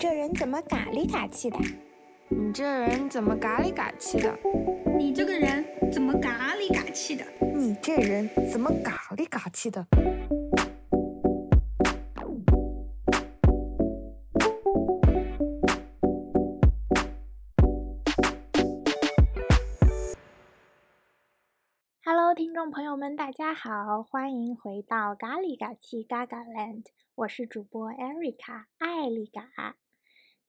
这人怎么嘎里嘎气的？你这人怎么嘎里嘎气的？你这个人怎么嘎里嘎气的？你这人怎么嘎里嘎气的？Hello，听众朋友们，大家好，欢迎回到嘎里嘎气嘎嘎 land，我是主播 Erica 艾丽嘎。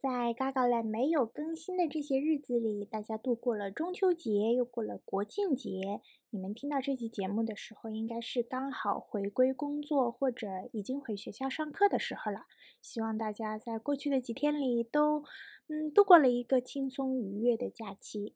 在 Gagaland 没有更新的这些日子里，大家度过了中秋节，又过了国庆节。你们听到这期节目的时候，应该是刚好回归工作或者已经回学校上课的时候了。希望大家在过去的几天里都，嗯，度过了一个轻松愉悦的假期。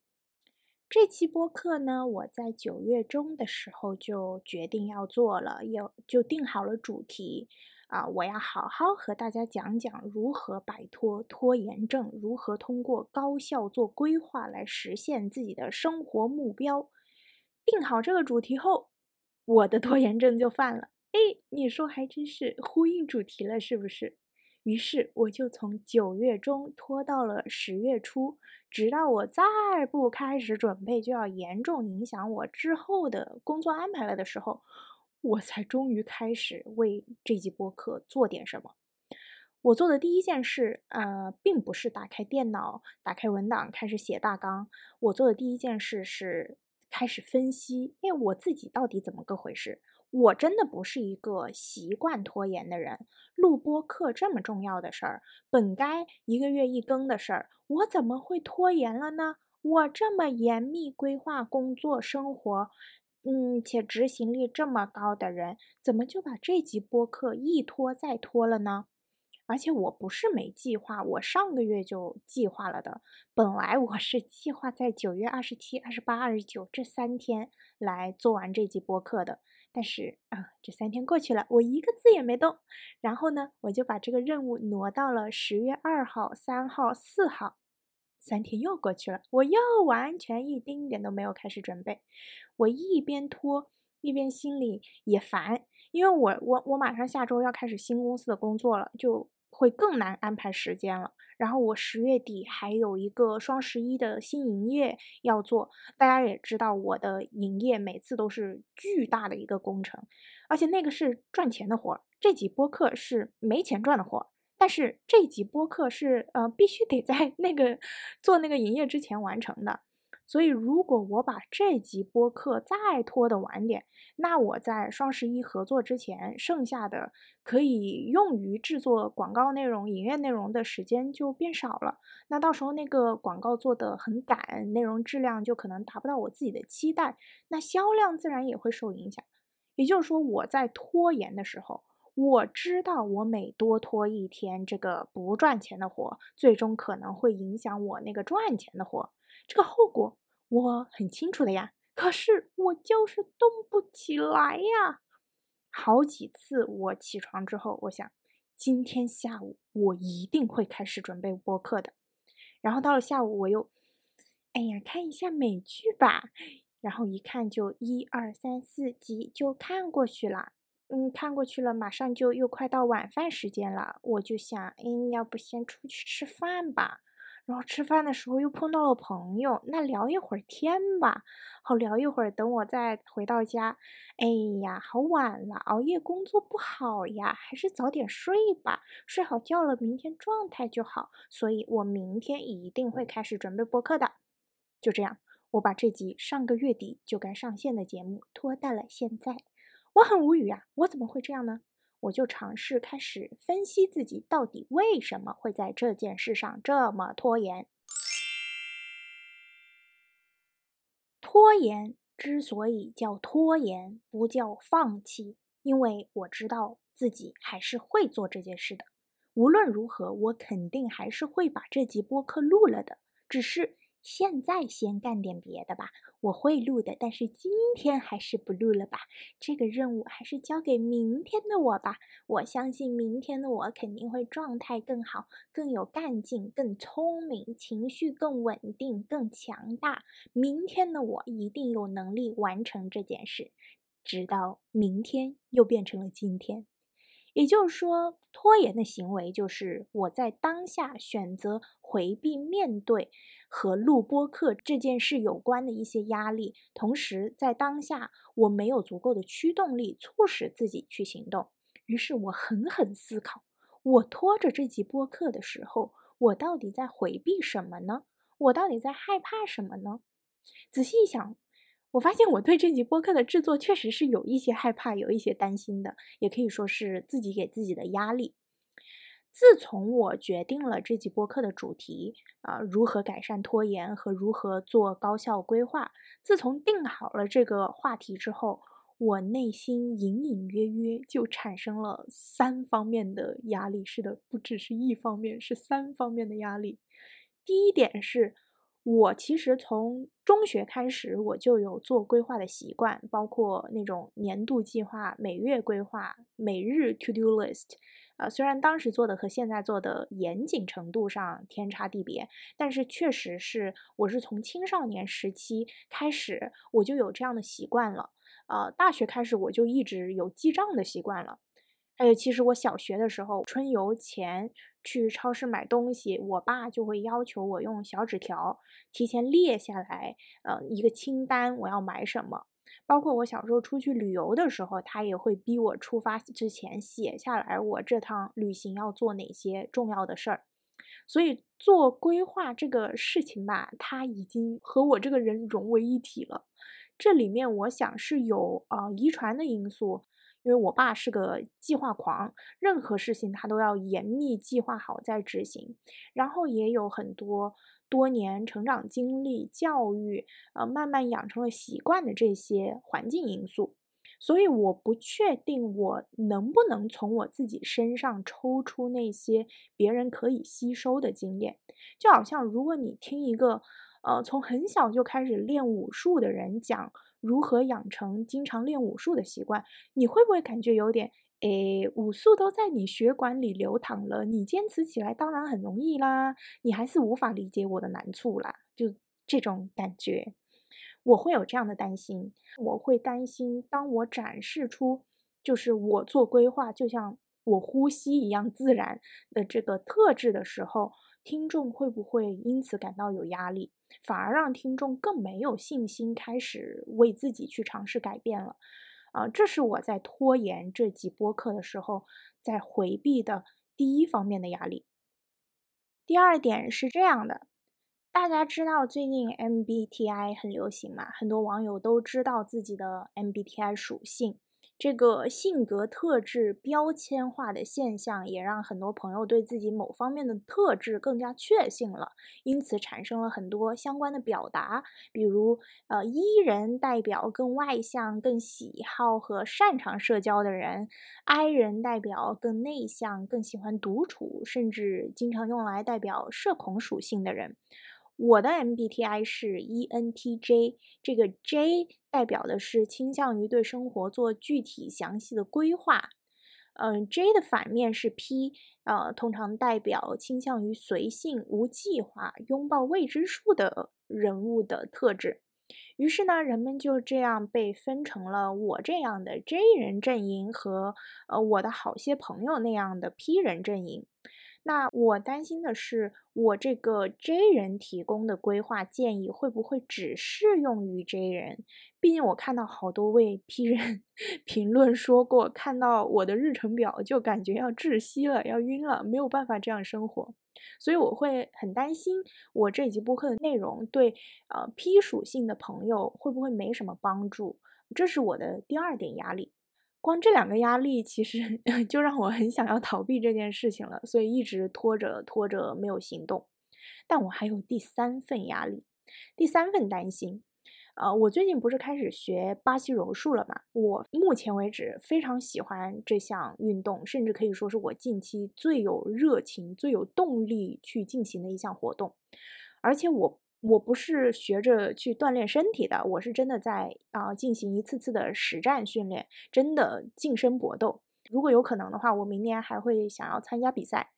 这期播客呢，我在九月中的时候就决定要做了，有就定好了主题。啊，我要好好和大家讲讲如何摆脱拖延症，如何通过高效做规划来实现自己的生活目标。定好这个主题后，我的拖延症就犯了。哎，你说还真是呼应主题了，是不是？于是我就从九月中拖到了十月初，直到我再不开始准备，就要严重影响我之后的工作安排了的时候。我才终于开始为这集播客做点什么。我做的第一件事，呃，并不是打开电脑、打开文档开始写大纲。我做的第一件事是开始分析，哎，我自己到底怎么个回事？我真的不是一个习惯拖延的人。录播课这么重要的事儿，本该一个月一更的事儿，我怎么会拖延了呢？我这么严密规划工作生活。嗯，且执行力这么高的人，怎么就把这集播客一拖再拖了呢？而且我不是没计划，我上个月就计划了的。本来我是计划在九月二十七、二十八、二十九这三天来做完这集播客的，但是啊，这三天过去了，我一个字也没动。然后呢，我就把这个任务挪到了十月二号、三号、四号。三天又过去了，我又完全一丁点都没有开始准备。我一边拖，一边心里也烦，因为我我我马上下周要开始新公司的工作了，就会更难安排时间了。然后我十月底还有一个双十一的新营业要做，大家也知道我的营业每次都是巨大的一个工程，而且那个是赚钱的活儿，这几播客是没钱赚的活儿。但是这集播客是呃必须得在那个做那个营业之前完成的，所以如果我把这集播客再拖的晚点，那我在双十一合作之前剩下的可以用于制作广告内容、营业内容的时间就变少了。那到时候那个广告做的很赶，内容质量就可能达不到我自己的期待，那销量自然也会受影响。也就是说，我在拖延的时候。我知道，我每多拖一天这个不赚钱的活，最终可能会影响我那个赚钱的活，这个后果我很清楚的呀。可是我就是动不起来呀。好几次我起床之后，我想今天下午我一定会开始准备播客的。然后到了下午，我又，哎呀，看一下美剧吧。然后一看就一二三四集就看过去了。嗯，看过去了，马上就又快到晚饭时间了，我就想，哎，要不先出去吃饭吧。然后吃饭的时候又碰到了朋友，那聊一会儿天吧。好，聊一会儿，等我再回到家，哎呀，好晚了，熬夜工作不好呀，还是早点睡吧。睡好觉了，明天状态就好。所以我明天一定会开始准备播客的。就这样，我把这集上个月底就该上线的节目拖到了现在。我很无语呀，我怎么会这样呢？我就尝试开始分析自己到底为什么会在这件事上这么拖延。拖延之所以叫拖延，不叫放弃，因为我知道自己还是会做这件事的。无论如何，我肯定还是会把这集播客录了的，只是。现在先干点别的吧，我会录的，但是今天还是不录了吧。这个任务还是交给明天的我吧。我相信明天的我肯定会状态更好，更有干劲，更聪明，情绪更稳定，更强大。明天的我一定有能力完成这件事。直到明天又变成了今天。也就是说，拖延的行为就是我在当下选择回避面对和录播课这件事有关的一些压力，同时在当下我没有足够的驱动力促使自己去行动。于是我狠狠思考：我拖着这集播客的时候，我到底在回避什么呢？我到底在害怕什么呢？仔细一想。我发现我对这集播客的制作确实是有一些害怕，有一些担心的，也可以说是自己给自己的压力。自从我决定了这集播客的主题啊，如何改善拖延和如何做高效规划，自从定好了这个话题之后，我内心隐隐约约就产生了三方面的压力。是的，不只是一方面，是三方面的压力。第一点是。我其实从中学开始，我就有做规划的习惯，包括那种年度计划、每月规划、每日 to do list。呃，虽然当时做的和现在做的严谨程度上天差地别，但是确实是我是从青少年时期开始，我就有这样的习惯了。呃，大学开始我就一直有记账的习惯了。还有，其实我小学的时候，春游前去超市买东西，我爸就会要求我用小纸条提前列下来，呃，一个清单，我要买什么。包括我小时候出去旅游的时候，他也会逼我出发之前写下来，我这趟旅行要做哪些重要的事儿。所以做规划这个事情吧，它已经和我这个人融为一体了。这里面我想是有呃遗传的因素。因为我爸是个计划狂，任何事情他都要严密计划好再执行，然后也有很多多年成长经历、教育，呃，慢慢养成了习惯的这些环境因素，所以我不确定我能不能从我自己身上抽出那些别人可以吸收的经验，就好像如果你听一个，呃，从很小就开始练武术的人讲。如何养成经常练武术的习惯？你会不会感觉有点诶，武术都在你血管里流淌了，你坚持起来当然很容易啦。你还是无法理解我的难处啦，就这种感觉，我会有这样的担心。我会担心，当我展示出就是我做规划就像我呼吸一样自然的这个特质的时候。听众会不会因此感到有压力，反而让听众更没有信心开始为自己去尝试改变了？啊，这是我在拖延这集播客的时候在回避的第一方面的压力。第二点是这样的，大家知道最近 MBTI 很流行嘛，很多网友都知道自己的 MBTI 属性。这个性格特质标签化的现象，也让很多朋友对自己某方面的特质更加确信了，因此产生了很多相关的表达，比如，呃，E 人代表更外向、更喜好和擅长社交的人；I 人代表更内向、更喜欢独处，甚至经常用来代表社恐属性的人。我的 MBTI 是 ENTJ，这个 J 代表的是倾向于对生活做具体详细的规划。嗯，J 的反面是 P，呃，通常代表倾向于随性、无计划、拥抱未知数的人物的特质。于是呢，人们就这样被分成了我这样的 J 人阵营和呃我的好些朋友那样的 P 人阵营。那我担心的是，我这个 J 人提供的规划建议会不会只适用于 J 人？毕竟我看到好多位 P 人 评论说过，看到我的日程表就感觉要窒息了，要晕了，没有办法这样生活。所以我会很担心，我这一集播客的内容对呃 P 属性的朋友会不会没什么帮助？这是我的第二点压力。光这两个压力，其实 就让我很想要逃避这件事情了，所以一直拖着拖着没有行动。但我还有第三份压力，第三份担心。呃，我最近不是开始学巴西柔术了嘛？我目前为止非常喜欢这项运动，甚至可以说是我近期最有热情、最有动力去进行的一项活动，而且我。我不是学着去锻炼身体的，我是真的在啊进行一次次的实战训练，真的近身搏斗。如果有可能的话，我明年还会想要参加比赛。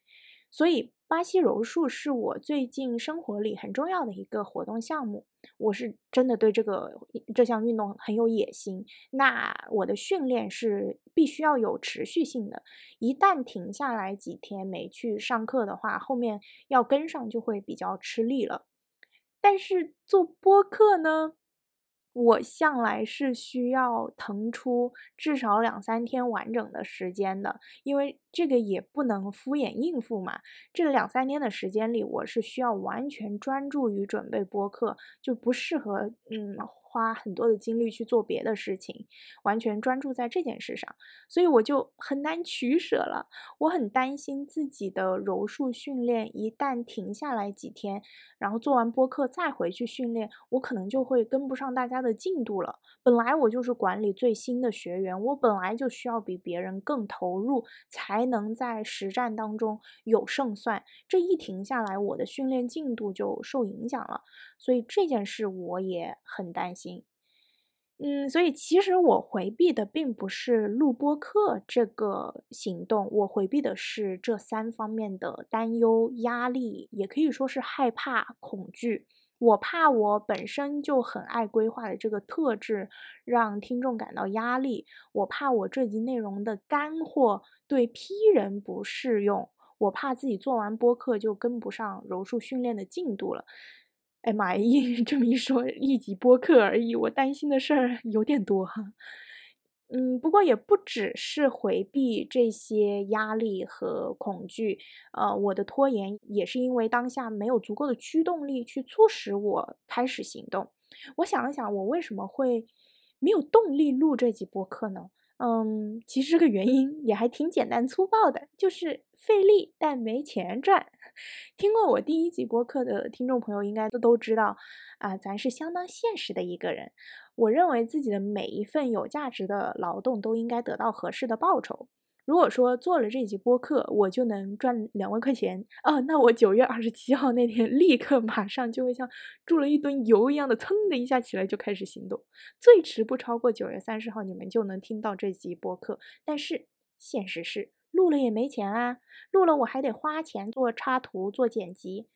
所以巴西柔术是我最近生活里很重要的一个活动项目。我是真的对这个这项运动很有野心。那我的训练是必须要有持续性的，一旦停下来几天没去上课的话，后面要跟上就会比较吃力了。但是做播客呢？我向来是需要腾出至少两三天完整的时间的，因为这个也不能敷衍应付嘛。这两三天的时间里，我是需要完全专注于准备播客，就不适合嗯。花很多的精力去做别的事情，完全专注在这件事上，所以我就很难取舍了。我很担心自己的柔术训练一旦停下来几天，然后做完播客再回去训练，我可能就会跟不上大家的进度了。本来我就是管理最新的学员，我本来就需要比别人更投入，才能在实战当中有胜算。这一停下来，我的训练进度就受影响了。所以这件事我也很担心，嗯，所以其实我回避的并不是录播课这个行动，我回避的是这三方面的担忧、压力，也可以说是害怕、恐惧。我怕我本身就很爱规划的这个特质让听众感到压力，我怕我这集内容的干货对批人不适用，我怕自己做完播客就跟不上柔术训练的进度了。哎妈呀！一 这么一说，一集播客而已，我担心的事儿有点多哈。嗯，不过也不只是回避这些压力和恐惧，呃，我的拖延也是因为当下没有足够的驱动力去促使我开始行动。我想了想，我为什么会没有动力录这集播客呢？嗯，其实这个原因也还挺简单粗暴的，就是费力但没钱赚。听过我第一集播客的听众朋友应该都都知道，啊，咱是相当现实的一个人。我认为自己的每一份有价值的劳动都应该得到合适的报酬。如果说做了这集播客，我就能赚两万块钱啊，那我九月二十七号那天立刻马上就会像注了一吨油一样的，噌的一下起来就开始行动。最迟不超过九月三十号，你们就能听到这集播客。但是现实是，录了也没钱啊，录了我还得花钱做插图、做剪辑。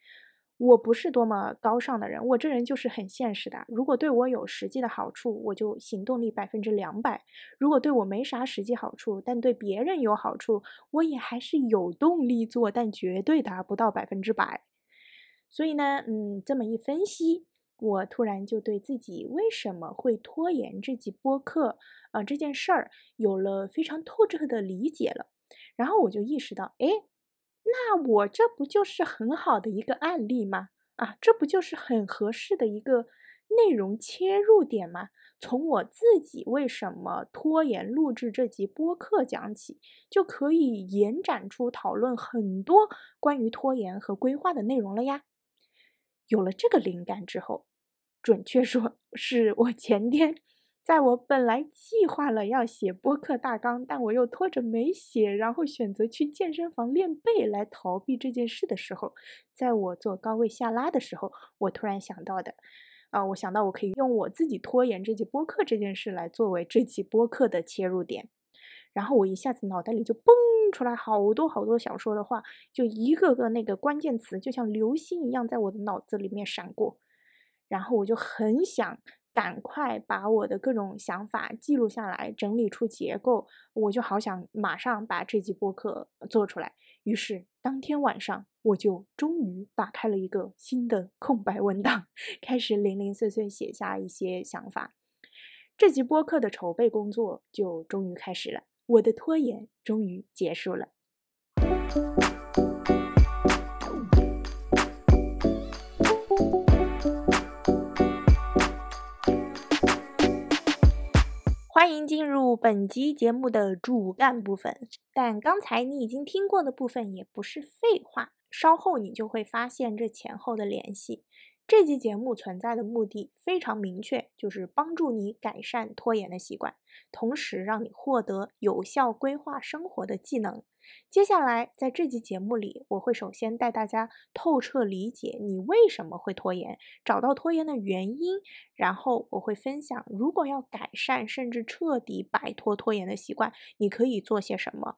我不是多么高尚的人，我这人就是很现实的。如果对我有实际的好处，我就行动力百分之两百；如果对我没啥实际好处，但对别人有好处，我也还是有动力做，但绝对达不到百分之百。所以呢，嗯，这么一分析，我突然就对自己为什么会拖延这集播客啊这件事儿有了非常透彻的理解了。然后我就意识到，哎。那我这不就是很好的一个案例吗？啊，这不就是很合适的一个内容切入点吗？从我自己为什么拖延录制这集播客讲起，就可以延展出讨论很多关于拖延和规划的内容了呀。有了这个灵感之后，准确说是我前天。在我本来计划了要写播客大纲，但我又拖着没写，然后选择去健身房练背来逃避这件事的时候，在我做高位下拉的时候，我突然想到的，啊，我想到我可以用我自己拖延这期播客这件事来作为这期播客的切入点，然后我一下子脑袋里就蹦出来好多好多想说的话，就一个个那个关键词就像流星一样在我的脑子里面闪过，然后我就很想。赶快把我的各种想法记录下来，整理出结构，我就好想马上把这集播客做出来。于是当天晚上，我就终于打开了一个新的空白文档，开始零零碎碎写下一些想法。这集播客的筹备工作就终于开始了，我的拖延终于结束了。欢迎进入本集节目的主干部分，但刚才你已经听过的部分也不是废话，稍后你就会发现这前后的联系。这期节目存在的目的非常明确，就是帮助你改善拖延的习惯，同时让你获得有效规划生活的技能。接下来，在这期节目里，我会首先带大家透彻理解你为什么会拖延，找到拖延的原因，然后我会分享，如果要改善甚至彻底摆脱拖延的习惯，你可以做些什么。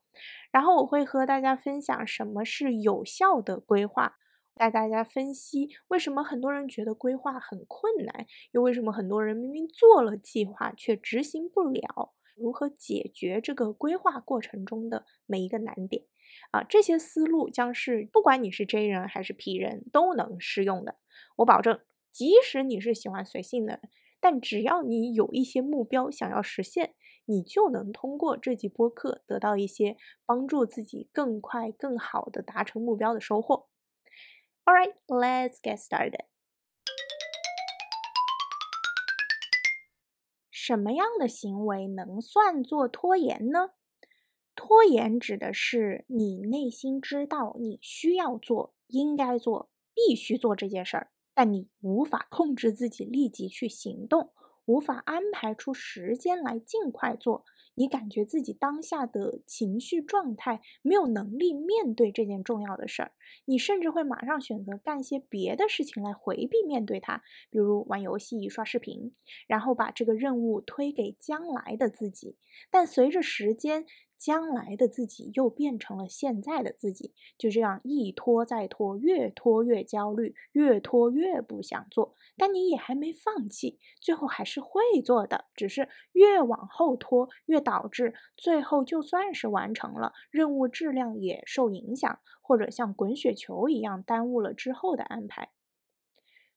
然后我会和大家分享什么是有效的规划。带大家分析为什么很多人觉得规划很困难，又为什么很多人明明做了计划却执行不了？如何解决这个规划过程中的每一个难点？啊，这些思路将是不管你是 J 人还是 P 人都能适用的。我保证，即使你是喜欢随性的，但只要你有一些目标想要实现，你就能通过这集播客得到一些帮助自己更快、更好的达成目标的收获。All right, let's get started. 什么样的行为能算作拖延呢？拖延指的是你内心知道你需要做、应该做、必须做这件事儿，但你无法控制自己立即去行动，无法安排出时间来尽快做。你感觉自己当下的情绪状态没有能力面对这件重要的事儿，你甚至会马上选择干些别的事情来回避面对它，比如玩游戏、刷视频，然后把这个任务推给将来的自己。但随着时间，将来的自己又变成了现在的自己，就这样一拖再拖，越拖越焦虑，越拖越不想做。但你也还没放弃，最后还是会做的，只是越往后拖，越导致最后就算是完成了，任务质量也受影响，或者像滚雪球一样耽误了之后的安排。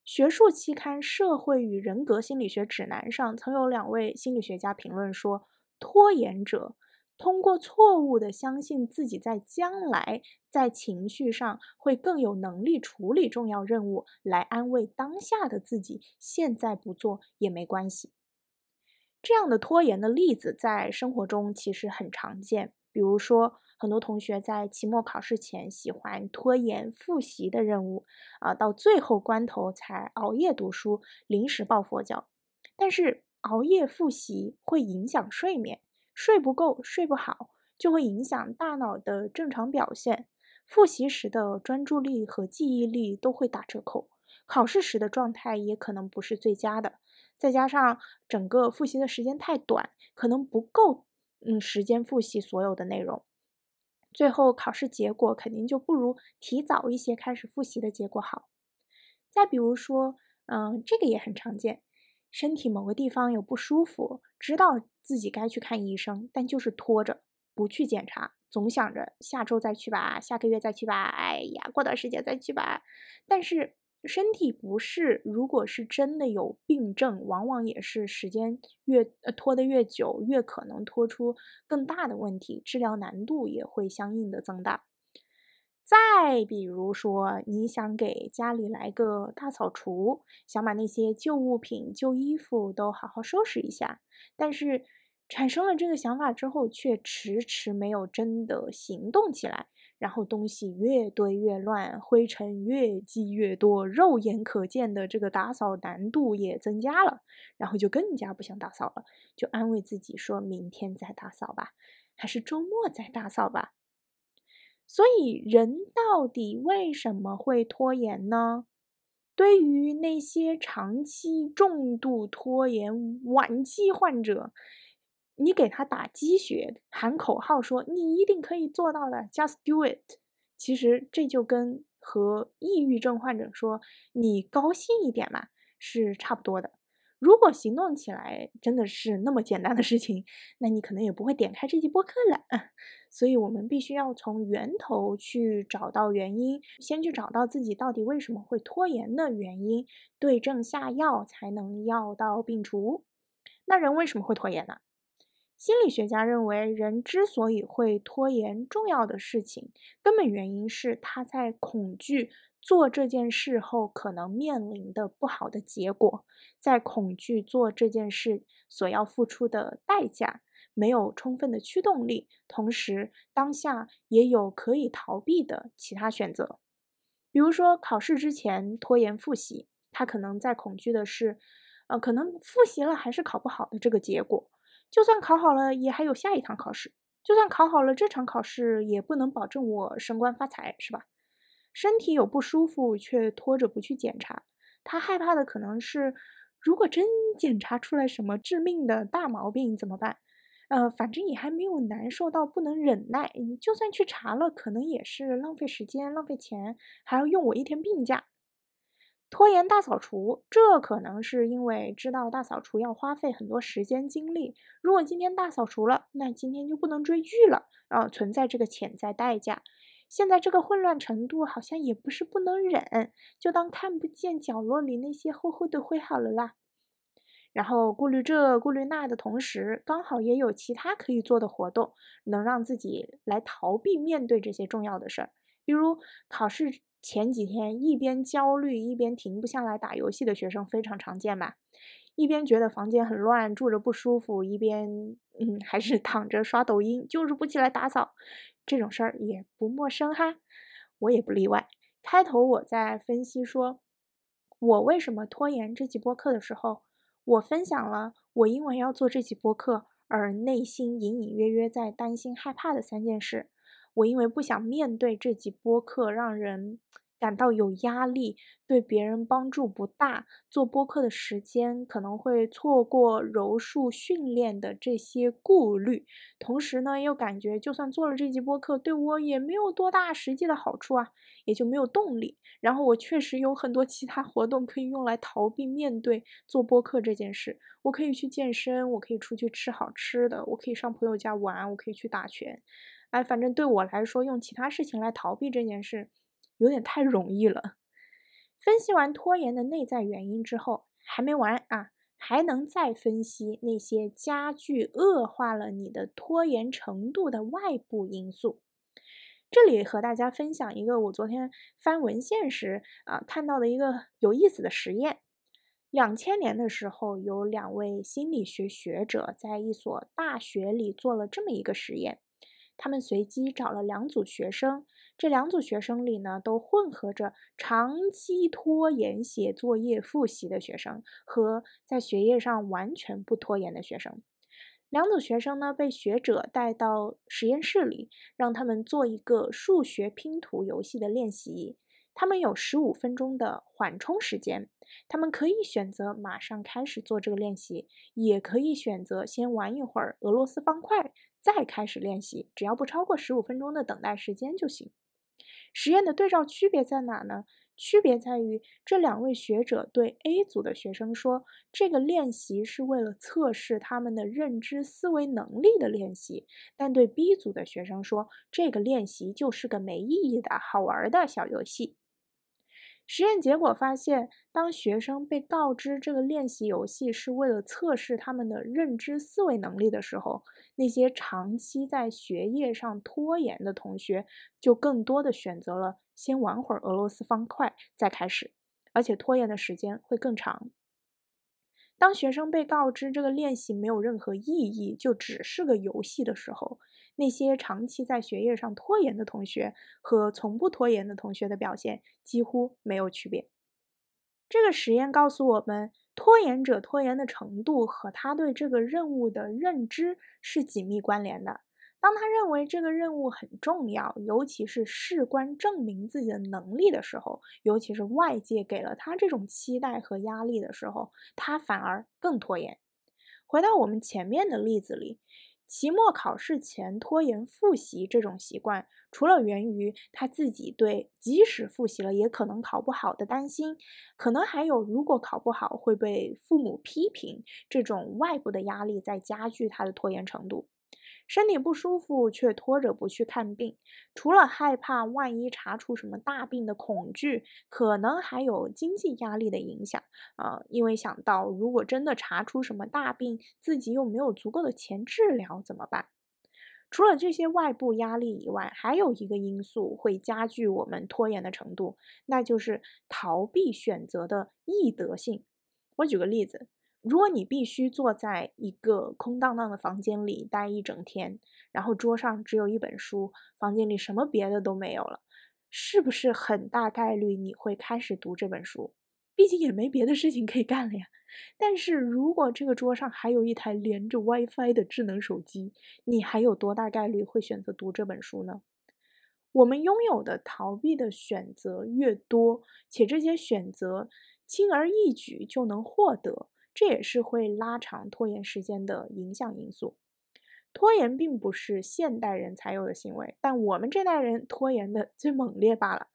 学术期刊《社会与人格心理学指南》上曾有两位心理学家评论说，拖延者。通过错误的相信自己在将来在情绪上会更有能力处理重要任务，来安慰当下的自己，现在不做也没关系。这样的拖延的例子在生活中其实很常见，比如说很多同学在期末考试前喜欢拖延复习的任务，啊，到最后关头才熬夜读书，临时抱佛脚。但是熬夜复习会影响睡眠。睡不够、睡不好，就会影响大脑的正常表现。复习时的专注力和记忆力都会打折扣，考试时的状态也可能不是最佳的。再加上整个复习的时间太短，可能不够，嗯，时间复习所有的内容。最后考试结果肯定就不如提早一些开始复习的结果好。再比如说，嗯，这个也很常见。身体某个地方有不舒服，知道自己该去看医生，但就是拖着不去检查，总想着下周再去吧，下个月再去吧，哎呀，过段时间再去吧。但是身体不适，如果是真的有病症，往往也是时间越拖得越久，越可能拖出更大的问题，治疗难度也会相应的增大。再比如说，你想给家里来个大扫除，想把那些旧物品、旧衣服都好好收拾一下，但是产生了这个想法之后，却迟迟没有真的行动起来，然后东西越堆越乱，灰尘越积越多，肉眼可见的这个打扫难度也增加了，然后就更加不想打扫了，就安慰自己说明天再打扫吧，还是周末再打扫吧。所以，人到底为什么会拖延呢？对于那些长期重度拖延晚期患者，你给他打鸡血，喊口号说“你一定可以做到的 ”，just do it。其实这就跟和抑郁症患者说“你高兴一点嘛”是差不多的。如果行动起来真的是那么简单的事情，那你可能也不会点开这期播客了。所以，我们必须要从源头去找到原因，先去找到自己到底为什么会拖延的原因，对症下药，才能药到病除。那人为什么会拖延呢？心理学家认为，人之所以会拖延重要的事情，根本原因是他在恐惧。做这件事后可能面临的不好的结果，在恐惧做这件事所要付出的代价，没有充分的驱动力，同时当下也有可以逃避的其他选择，比如说考试之前拖延复习，他可能在恐惧的是，呃，可能复习了还是考不好的这个结果。就算考好了，也还有下一堂考试。就算考好了这场考试，也不能保证我升官发财，是吧？身体有不舒服，却拖着不去检查。他害怕的可能是，如果真检查出来什么致命的大毛病怎么办？呃，反正你还没有难受到不能忍耐。你就算去查了，可能也是浪费时间、浪费钱，还要用我一天病假。拖延大扫除，这可能是因为知道大扫除要花费很多时间精力。如果今天大扫除了，那今天就不能追剧了，啊，存在这个潜在代价。现在这个混乱程度好像也不是不能忍，就当看不见角落里那些厚厚的灰好了啦。然后顾虑这顾虑那的同时，刚好也有其他可以做的活动，能让自己来逃避面对这些重要的事儿，比如考试。前几天一边焦虑一边停不下来打游戏的学生非常常见吧？一边觉得房间很乱，住着不舒服，一边嗯还是躺着刷抖音，就是不起来打扫，这种事儿也不陌生哈。我也不例外。开头我在分析说，我为什么拖延这期播客的时候，我分享了我因为要做这期播客而内心隐隐约约在担心害怕的三件事。我因为不想面对这期播客，让人感到有压力，对别人帮助不大，做播客的时间可能会错过柔术训练的这些顾虑，同时呢，又感觉就算做了这集播客，对我也没有多大实际的好处啊，也就没有动力。然后我确实有很多其他活动可以用来逃避面对做播客这件事，我可以去健身，我可以出去吃好吃的，我可以上朋友家玩，我可以去打拳。哎，反正对我来说，用其他事情来逃避这件事，有点太容易了。分析完拖延的内在原因之后，还没完啊，还能再分析那些加剧、恶化了你的拖延程度的外部因素。这里和大家分享一个我昨天翻文献时啊看到的一个有意思的实验。两千年的时候，有两位心理学学者在一所大学里做了这么一个实验。他们随机找了两组学生，这两组学生里呢，都混合着长期拖延写作业、复习的学生和在学业上完全不拖延的学生。两组学生呢，被学者带到实验室里，让他们做一个数学拼图游戏的练习。他们有十五分钟的缓冲时间，他们可以选择马上开始做这个练习，也可以选择先玩一会儿俄罗斯方块。再开始练习，只要不超过十五分钟的等待时间就行。实验的对照区别在哪呢？区别在于这两位学者对 A 组的学生说，这个练习是为了测试他们的认知思维能力的练习；但对 B 组的学生说，这个练习就是个没意义的好玩的小游戏。实验结果发现，当学生被告知这个练习游戏是为了测试他们的认知思维能力的时候，那些长期在学业上拖延的同学就更多的选择了先玩会儿俄罗斯方块再开始，而且拖延的时间会更长。当学生被告知这个练习没有任何意义，就只是个游戏的时候，那些长期在学业上拖延的同学和从不拖延的同学的表现几乎没有区别。这个实验告诉我们，拖延者拖延的程度和他对这个任务的认知是紧密关联的。当他认为这个任务很重要，尤其是事关证明自己的能力的时候，尤其是外界给了他这种期待和压力的时候，他反而更拖延。回到我们前面的例子里。期末考试前拖延复习这种习惯，除了源于他自己对即使复习了也可能考不好的担心，可能还有如果考不好会被父母批评这种外部的压力在加剧他的拖延程度。身体不舒服却拖着不去看病，除了害怕万一查出什么大病的恐惧，可能还有经济压力的影响啊。因为想到如果真的查出什么大病，自己又没有足够的钱治疗怎么办？除了这些外部压力以外，还有一个因素会加剧我们拖延的程度，那就是逃避选择的易得性。我举个例子。如果你必须坐在一个空荡荡的房间里待一整天，然后桌上只有一本书，房间里什么别的都没有了，是不是很大概率你会开始读这本书？毕竟也没别的事情可以干了呀。但是如果这个桌上还有一台连着 WiFi 的智能手机，你还有多大概率会选择读这本书呢？我们拥有的逃避的选择越多，且这些选择轻而易举就能获得，这也是会拉长拖延时间的影响因素。拖延并不是现代人才有的行为，但我们这代人拖延的最猛烈罢了。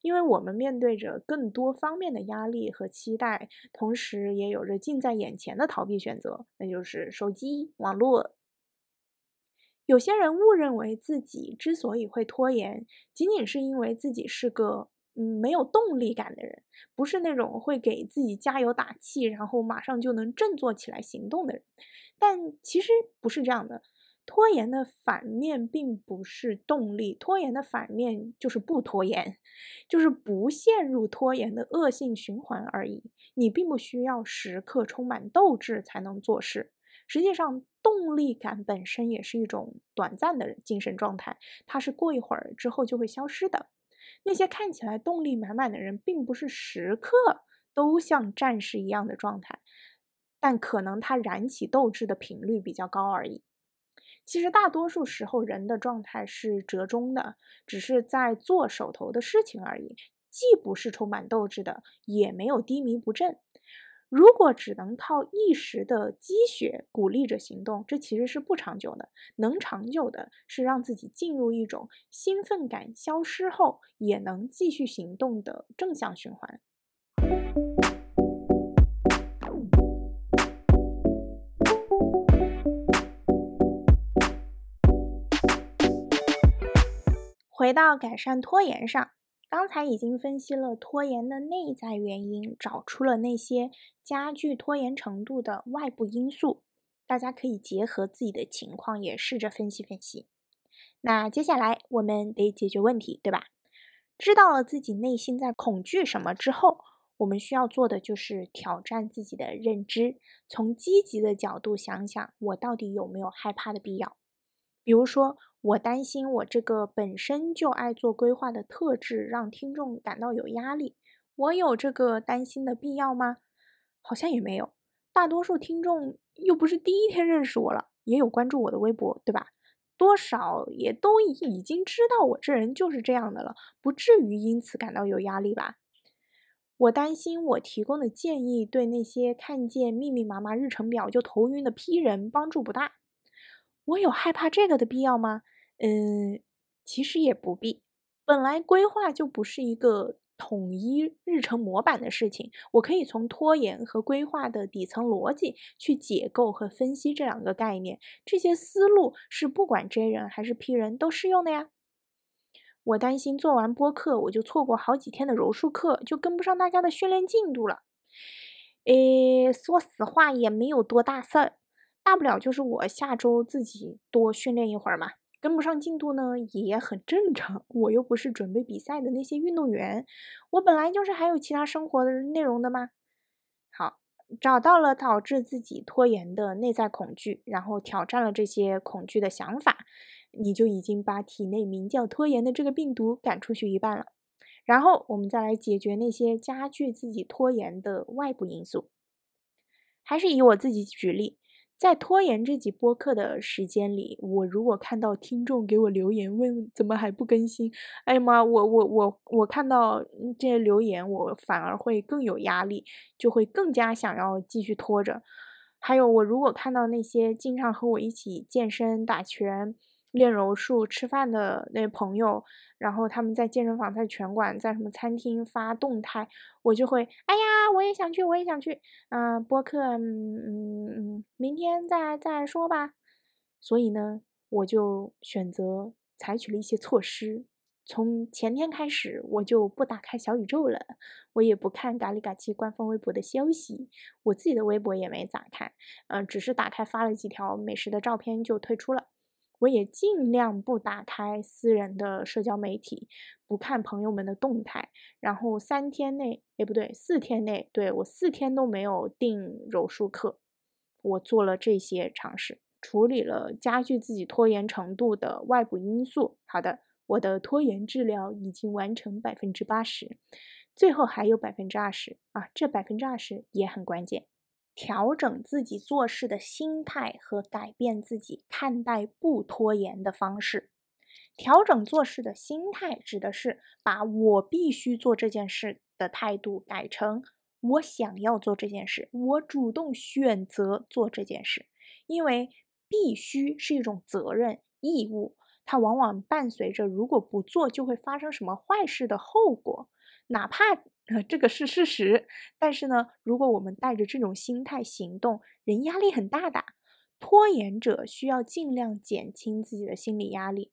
因为我们面对着更多方面的压力和期待，同时也有着近在眼前的逃避选择，那就是手机、网络。有些人误认为自己之所以会拖延，仅仅是因为自己是个嗯没有动力感的人，不是那种会给自己加油打气，然后马上就能振作起来行动的人。但其实不是这样的。拖延的反面并不是动力，拖延的反面就是不拖延，就是不陷入拖延的恶性循环而已。你并不需要时刻充满斗志才能做事。实际上，动力感本身也是一种短暂的精神状态，它是过一会儿之后就会消失的。那些看起来动力满满的人，并不是时刻都像战士一样的状态，但可能他燃起斗志的频率比较高而已。其实大多数时候，人的状态是折中的，只是在做手头的事情而已，既不是充满斗志的，也没有低迷不振。如果只能靠一时的积雪鼓励着行动，这其实是不长久的。能长久的是让自己进入一种兴奋感消失后也能继续行动的正向循环。回到改善拖延上，刚才已经分析了拖延的内在原因，找出了那些加剧拖延程度的外部因素。大家可以结合自己的情况，也试着分析分析。那接下来我们得解决问题，对吧？知道了自己内心在恐惧什么之后，我们需要做的就是挑战自己的认知，从积极的角度想想，我到底有没有害怕的必要？比如说。我担心我这个本身就爱做规划的特质让听众感到有压力，我有这个担心的必要吗？好像也没有。大多数听众又不是第一天认识我了，也有关注我的微博，对吧？多少也都已经知道我这人就是这样的了，不至于因此感到有压力吧？我担心我提供的建议对那些看见密密麻麻日程表就头晕的批人帮助不大。我有害怕这个的必要吗？嗯，其实也不必。本来规划就不是一个统一日程模板的事情，我可以从拖延和规划的底层逻辑去解构和分析这两个概念。这些思路是不管 J 人还是 P 人都适用的呀。我担心做完播客我就错过好几天的柔术课，就跟不上大家的训练进度了。诶，说实话也没有多大事儿，大不了就是我下周自己多训练一会儿嘛。跟不上进度呢，也很正常。我又不是准备比赛的那些运动员，我本来就是还有其他生活的内容的嘛。好，找到了导致自己拖延的内在恐惧，然后挑战了这些恐惧的想法，你就已经把体内名叫拖延的这个病毒赶出去一半了。然后我们再来解决那些加剧自己拖延的外部因素，还是以我自己举例。在拖延这集播客的时间里，我如果看到听众给我留言问怎么还不更新，哎呀妈，我我我我看到这些留言，我反而会更有压力，就会更加想要继续拖着。还有，我如果看到那些经常和我一起健身、打拳。练柔术、吃饭的那朋友，然后他们在健身房、在拳馆、在什么餐厅发动态，我就会，哎呀，我也想去，我也想去，嗯，播客，嗯嗯嗯，明天再再说吧。所以呢，我就选择采取了一些措施。从前天开始，我就不打开小宇宙了，我也不看咖喱嘎七官方微博的消息，我自己的微博也没咋看，嗯，只是打开发了几条美食的照片就退出了。我也尽量不打开私人的社交媒体，不看朋友们的动态。然后三天内，哎，不对，四天内，对我四天都没有订柔术课。我做了这些尝试，处理了加剧自己拖延程度的外部因素。好的，我的拖延治疗已经完成百分之八十。最后还有百分之二十啊，这百分之二十也很关键。调整自己做事的心态和改变自己看待不拖延的方式。调整做事的心态，指的是把我必须做这件事的态度改成我想要做这件事，我主动选择做这件事。因为必须是一种责任义务，它往往伴随着如果不做就会发生什么坏事的后果。哪怕这个是事实，但是呢，如果我们带着这种心态行动，人压力很大的。拖延者需要尽量减轻自己的心理压力。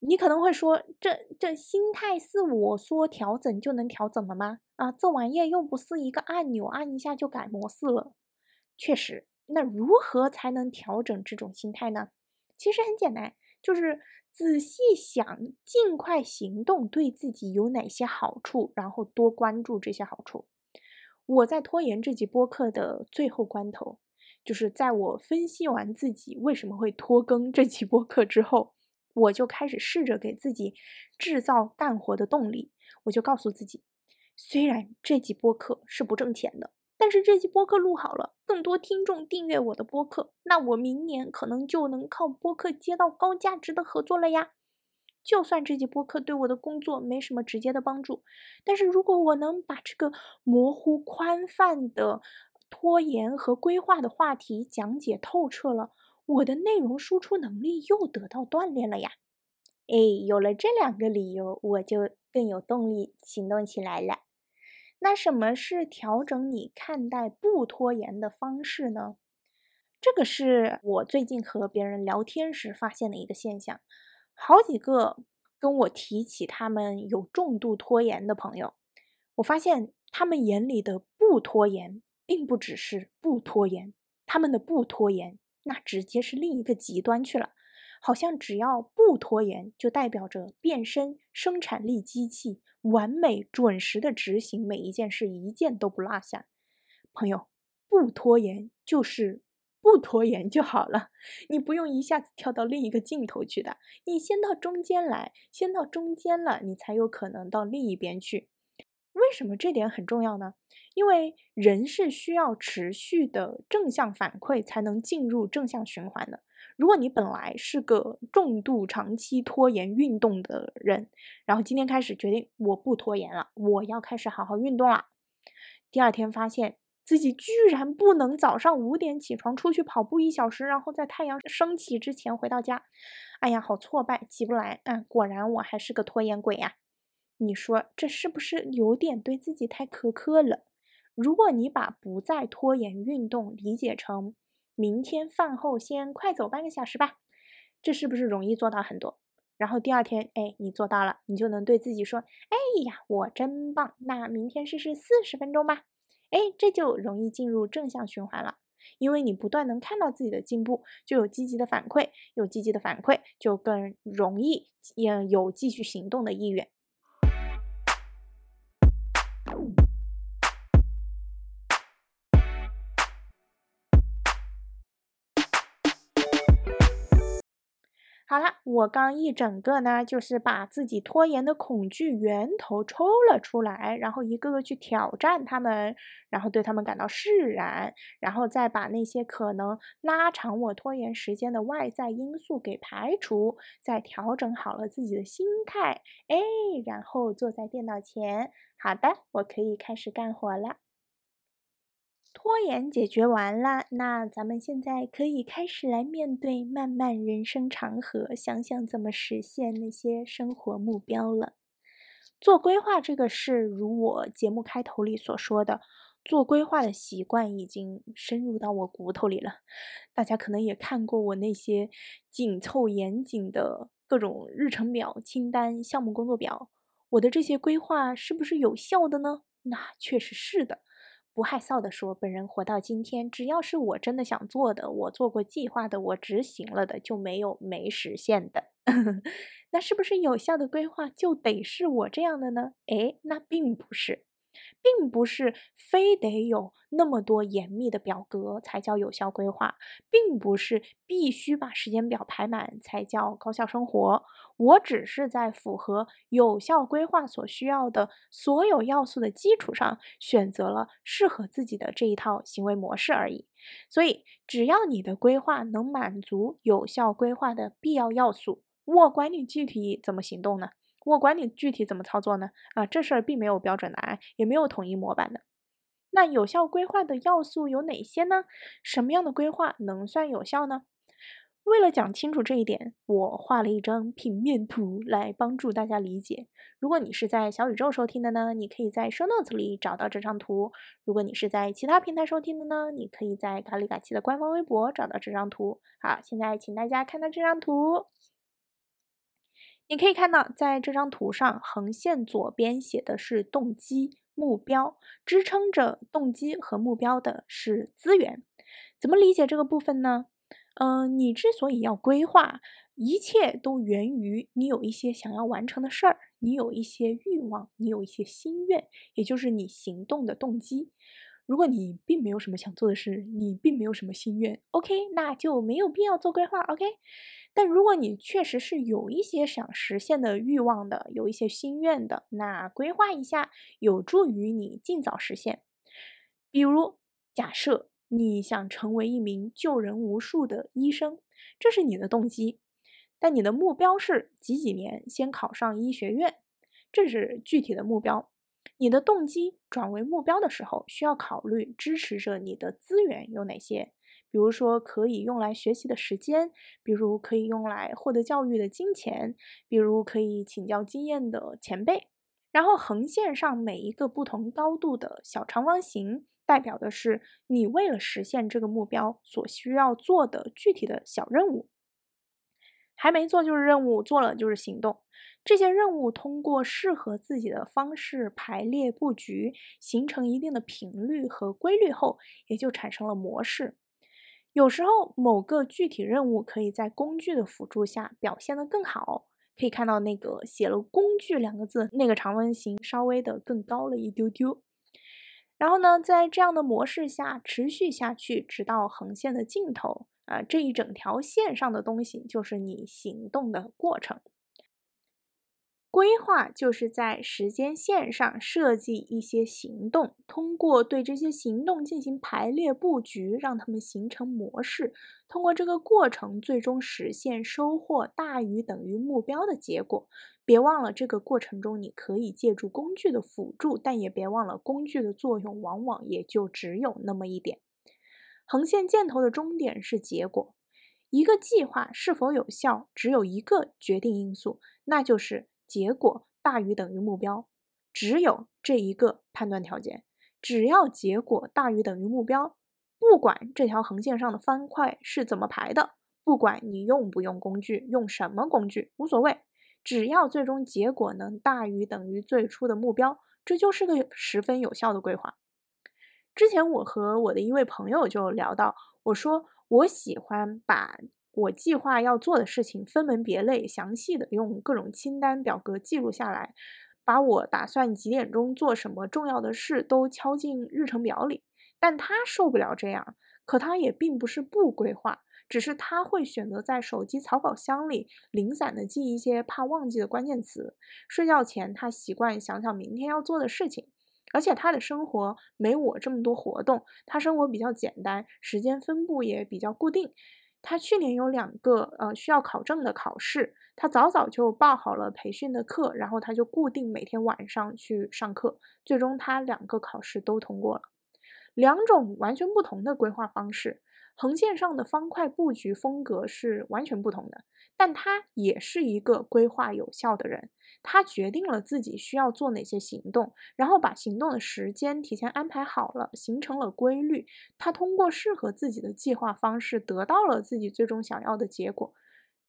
你可能会说，这这心态是我说调整就能调整的吗？啊，这玩意又不是一个按钮，按一下就改模式了。确实，那如何才能调整这种心态呢？其实很简单，就是。仔细想，尽快行动对自己有哪些好处，然后多关注这些好处。我在拖延这集播客的最后关头，就是在我分析完自己为什么会拖更这集播客之后，我就开始试着给自己制造干活的动力。我就告诉自己，虽然这集播客是不挣钱的。但是这期播客录好了，更多听众订阅我的播客，那我明年可能就能靠播客接到高价值的合作了呀。就算这期播客对我的工作没什么直接的帮助，但是如果我能把这个模糊宽泛的拖延和规划的话题讲解透彻了，我的内容输出能力又得到锻炼了呀。哎，有了这两个理由，我就更有动力行动起来了。那什么是调整你看待不拖延的方式呢？这个是我最近和别人聊天时发现的一个现象。好几个跟我提起他们有重度拖延的朋友，我发现他们眼里的不拖延，并不只是不拖延，他们的不拖延那直接是另一个极端去了。好像只要不拖延，就代表着变身生产力机器，完美准时的执行每一件事，一件都不落下。朋友，不拖延就是不拖延就好了，你不用一下子跳到另一个尽头去的，你先到中间来，先到中间了，你才有可能到另一边去。为什么这点很重要呢？因为人是需要持续的正向反馈才能进入正向循环的。如果你本来是个重度长期拖延运动的人，然后今天开始决定我不拖延了，我要开始好好运动了。第二天发现自己居然不能早上五点起床出去跑步一小时，然后在太阳升起之前回到家，哎呀，好挫败，起不来。嗯，果然我还是个拖延鬼呀。你说这是不是有点对自己太苛刻了？如果你把不再拖延运动理解成。明天饭后先快走半个小时吧，这是不是容易做到很多？然后第二天，哎，你做到了，你就能对自己说：“哎呀，我真棒！”那明天试试四十分钟吧，哎，这就容易进入正向循环了。因为你不断能看到自己的进步，就有积极的反馈，有积极的反馈，就更容易也有继续行动的意愿。好了，我刚一整个呢，就是把自己拖延的恐惧源头抽了出来，然后一个个去挑战他们，然后对他们感到释然，然后再把那些可能拉长我拖延时间的外在因素给排除，再调整好了自己的心态，哎，然后坐在电脑前，好的，我可以开始干活了。拖延解决完了，那咱们现在可以开始来面对漫漫人生长河，想想怎么实现那些生活目标了。做规划这个事，如我节目开头里所说的，做规划的习惯已经深入到我骨头里了。大家可能也看过我那些紧凑严谨的各种日程表、清单、项目工作表，我的这些规划是不是有效的呢？那确实是的。不害臊的说，本人活到今天，只要是我真的想做的，我做过计划的，我执行了的，就没有没实现的。那是不是有效的规划就得是我这样的呢？诶，那并不是。并不是非得有那么多严密的表格才叫有效规划，并不是必须把时间表排满才叫高效生活。我只是在符合有效规划所需要的所有要素的基础上，选择了适合自己的这一套行为模式而已。所以，只要你的规划能满足有效规划的必要要素，我管你具体怎么行动呢？我管你具体怎么操作呢？啊，这事儿并没有标准答案，也没有统一模板的。那有效规划的要素有哪些呢？什么样的规划能算有效呢？为了讲清楚这一点，我画了一张平面图来帮助大家理解。如果你是在小宇宙收听的呢，你可以在 show notes 里找到这张图；如果你是在其他平台收听的呢，你可以在咖喱嘎七的官方微博找到这张图。好，现在请大家看到这张图。你可以看到，在这张图上，横线左边写的是动机目标，支撑着动机和目标的是资源。怎么理解这个部分呢？嗯，你之所以要规划，一切都源于你有一些想要完成的事儿，你有一些欲望，你有一些心愿，也就是你行动的动机。如果你并没有什么想做的事，你并没有什么心愿，OK，那就没有必要做规划，OK。但如果你确实是有一些想实现的欲望的，有一些心愿的，那规划一下有助于你尽早实现。比如，假设你想成为一名救人无数的医生，这是你的动机，但你的目标是几几年先考上医学院，这是具体的目标。你的动机转为目标的时候，需要考虑支持着你的资源有哪些。比如说可以用来学习的时间，比如可以用来获得教育的金钱，比如可以请教经验的前辈。然后横线上每一个不同高度的小长方形，代表的是你为了实现这个目标所需要做的具体的小任务。还没做就是任务，做了就是行动。这些任务通过适合自己的方式排列布局，形成一定的频率和规律后，也就产生了模式。有时候，某个具体任务可以在工具的辅助下表现得更好。可以看到那个写了“工具”两个字，那个长方形稍微的更高了一丢丢。然后呢，在这样的模式下持续下去，直到横线的尽头。啊，这一整条线上的东西就是你行动的过程。规划就是在时间线上设计一些行动，通过对这些行动进行排列布局，让它们形成模式。通过这个过程，最终实现收获大于等于目标的结果。别忘了，这个过程中你可以借助工具的辅助，但也别忘了，工具的作用往往也就只有那么一点。横线箭头的终点是结果。一个计划是否有效，只有一个决定因素，那就是。结果大于等于目标，只有这一个判断条件。只要结果大于等于目标，不管这条横线上的方块是怎么排的，不管你用不用工具，用什么工具无所谓，只要最终结果能大于等于最初的目标，这就是个十分有效的规划。之前我和我的一位朋友就聊到，我说我喜欢把。我计划要做的事情分门别类，详细的用各种清单表格记录下来，把我打算几点钟做什么重要的事都敲进日程表里。但他受不了这样，可他也并不是不规划，只是他会选择在手机草稿箱里零散的记一些怕忘记的关键词。睡觉前他习惯想想明天要做的事情，而且他的生活没我这么多活动，他生活比较简单，时间分布也比较固定。他去年有两个呃需要考证的考试，他早早就报好了培训的课，然后他就固定每天晚上去上课，最终他两个考试都通过了。两种完全不同的规划方式。横线上的方块布局风格是完全不同的，但他也是一个规划有效的人。他决定了自己需要做哪些行动，然后把行动的时间提前安排好了，形成了规律。他通过适合自己的计划方式，得到了自己最终想要的结果。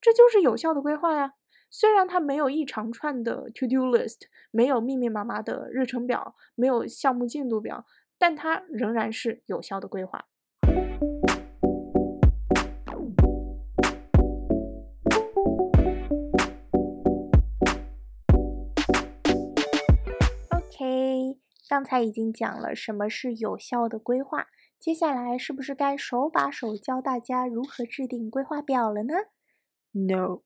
这就是有效的规划呀！虽然他没有一长串的 to do list，没有密密麻麻的日程表，没有项目进度表，但他仍然是有效的规划。刚才已经讲了什么是有效的规划，接下来是不是该手把手教大家如何制定规划表了呢？No，